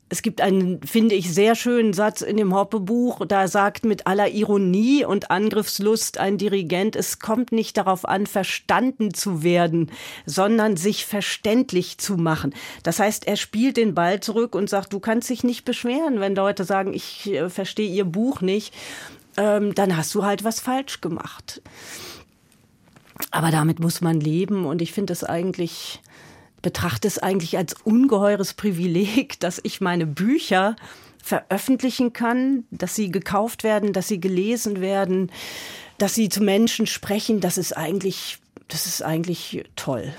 Es gibt einen, finde ich, sehr schönen Satz in dem Hoppe-Buch, da sagt mit aller Ironie und Angriffslust ein Dirigent, es kommt nicht darauf an, verstanden zu werden, sondern sich verständlich zu machen. Das heißt, er spielt den Ball zurück und sagt, du kannst dich nicht beschweren, wenn Leute sagen, ich äh, verstehe ihr Buch nicht ähm, dann hast du halt was falsch gemacht. Aber damit muss man leben und ich finde es eigentlich, betrachte es eigentlich als ungeheures Privileg, [laughs] dass ich meine Bücher veröffentlichen kann, dass sie gekauft werden, dass sie gelesen werden, dass sie zu Menschen sprechen. Das ist eigentlich, das ist eigentlich toll.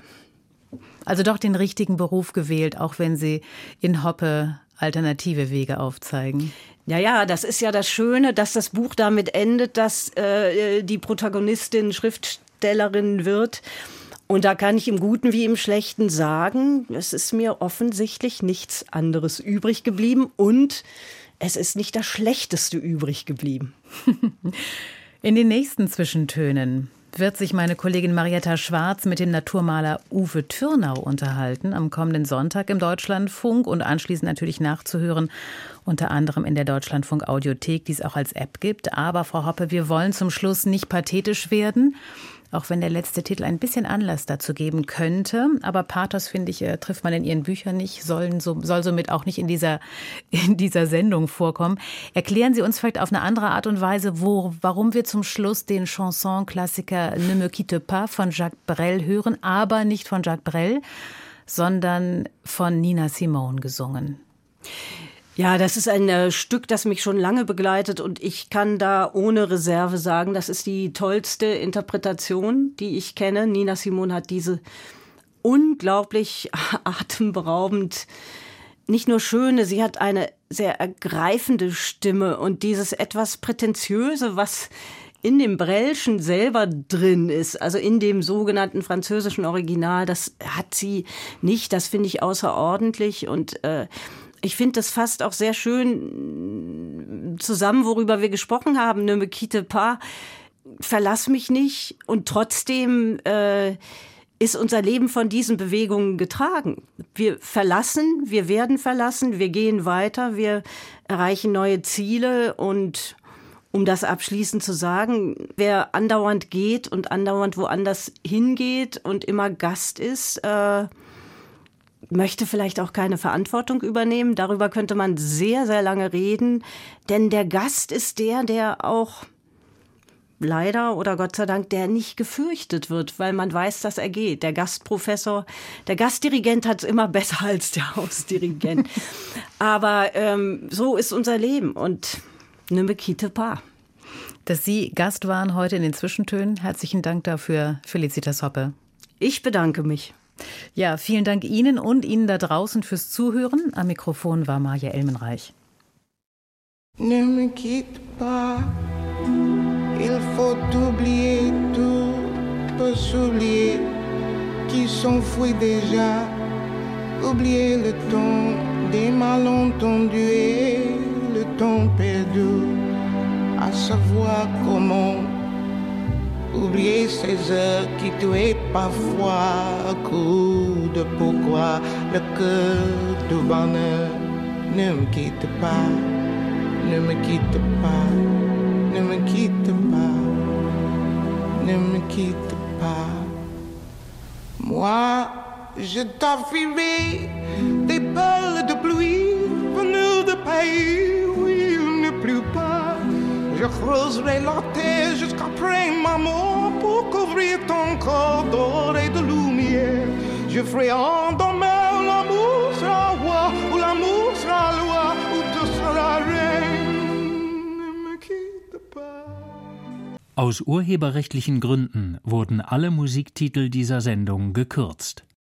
Also doch den richtigen Beruf gewählt, auch wenn Sie in Hoppe alternative Wege aufzeigen. Ja, ja, das ist ja das Schöne, dass das Buch damit endet, dass äh, die Protagonistin Schriftstellerin wird. Und da kann ich im Guten wie im Schlechten sagen, es ist mir offensichtlich nichts anderes übrig geblieben und es ist nicht das Schlechteste übrig geblieben. [laughs] In den nächsten Zwischentönen wird sich meine Kollegin Marietta Schwarz mit dem Naturmaler Uwe Türnau unterhalten am kommenden Sonntag im Deutschlandfunk und anschließend natürlich nachzuhören unter anderem in der Deutschlandfunk Audiothek, die es auch als App gibt. Aber Frau Hoppe, wir wollen zum Schluss nicht pathetisch werden, auch wenn der letzte Titel ein bisschen Anlass dazu geben könnte. Aber Pathos, finde ich, äh, trifft man in Ihren Büchern nicht, sollen so, soll somit auch nicht in dieser, [laughs] in dieser Sendung vorkommen. Erklären Sie uns vielleicht auf eine andere Art und Weise, wo, warum wir zum Schluss den Chanson-Klassiker Ne me quitte pas von Jacques Brel hören, aber nicht von Jacques Brel, sondern von Nina Simone gesungen. Ja, das ist ein äh, Stück, das mich schon lange begleitet und ich kann da ohne Reserve sagen, das ist die tollste Interpretation, die ich kenne. Nina Simone hat diese unglaublich [laughs] atemberaubend, nicht nur schöne, sie hat eine sehr ergreifende Stimme und dieses etwas prätentiöse, was in dem Brelschen selber drin ist, also in dem sogenannten französischen Original, das hat sie nicht. Das finde ich außerordentlich und äh, ich finde das fast auch sehr schön zusammen, worüber wir gesprochen haben, ne me quitte pas, verlass mich nicht. Und trotzdem äh, ist unser Leben von diesen Bewegungen getragen. Wir verlassen, wir werden verlassen, wir gehen weiter, wir erreichen neue Ziele. Und um das abschließend zu sagen, wer andauernd geht und andauernd woanders hingeht und immer Gast ist, äh, möchte vielleicht auch keine Verantwortung übernehmen. Darüber könnte man sehr, sehr lange reden, denn der Gast ist der, der auch leider oder Gott sei Dank, der nicht gefürchtet wird, weil man weiß, dass er geht. Der Gastprofessor, der Gastdirigent hat es immer [laughs] besser als der Hausdirigent. Aber ähm, so ist unser Leben und ne quitte pas. Dass Sie Gast waren heute in den Zwischentönen. Herzlichen Dank dafür, Felicitas Hoppe. Ich bedanke mich. Ja, vielen Dank Ihnen und Ihnen da draußen fürs Zuhören. Am Mikrofon war Maja Elmenreich. Ne me quitte pas, il faut oublier tout, peut s'oublier qui s'enfuit déjà, oublier le temps des malentendus et le temps perdu, à savoir comment oublier ces heures qui tuaient parfois à coup de pourquoi le cœur du bonheur ne me quitte pas. Ne me quitte pas, ne me quitte pas, ne me quitte pas. Moi, je t'affilerai des perles de pluie venues de pays Je creuserai la terre jusqu'après ma mort pour couvrir ton corps d'or et de lumière. Je ferai en demain l'amour sera roi, ou l'amour sera loi, ou tu seras reine. Aus urheberrechtlichen Gründen wurden alle Musiktitel dieser Sendung gekürzt.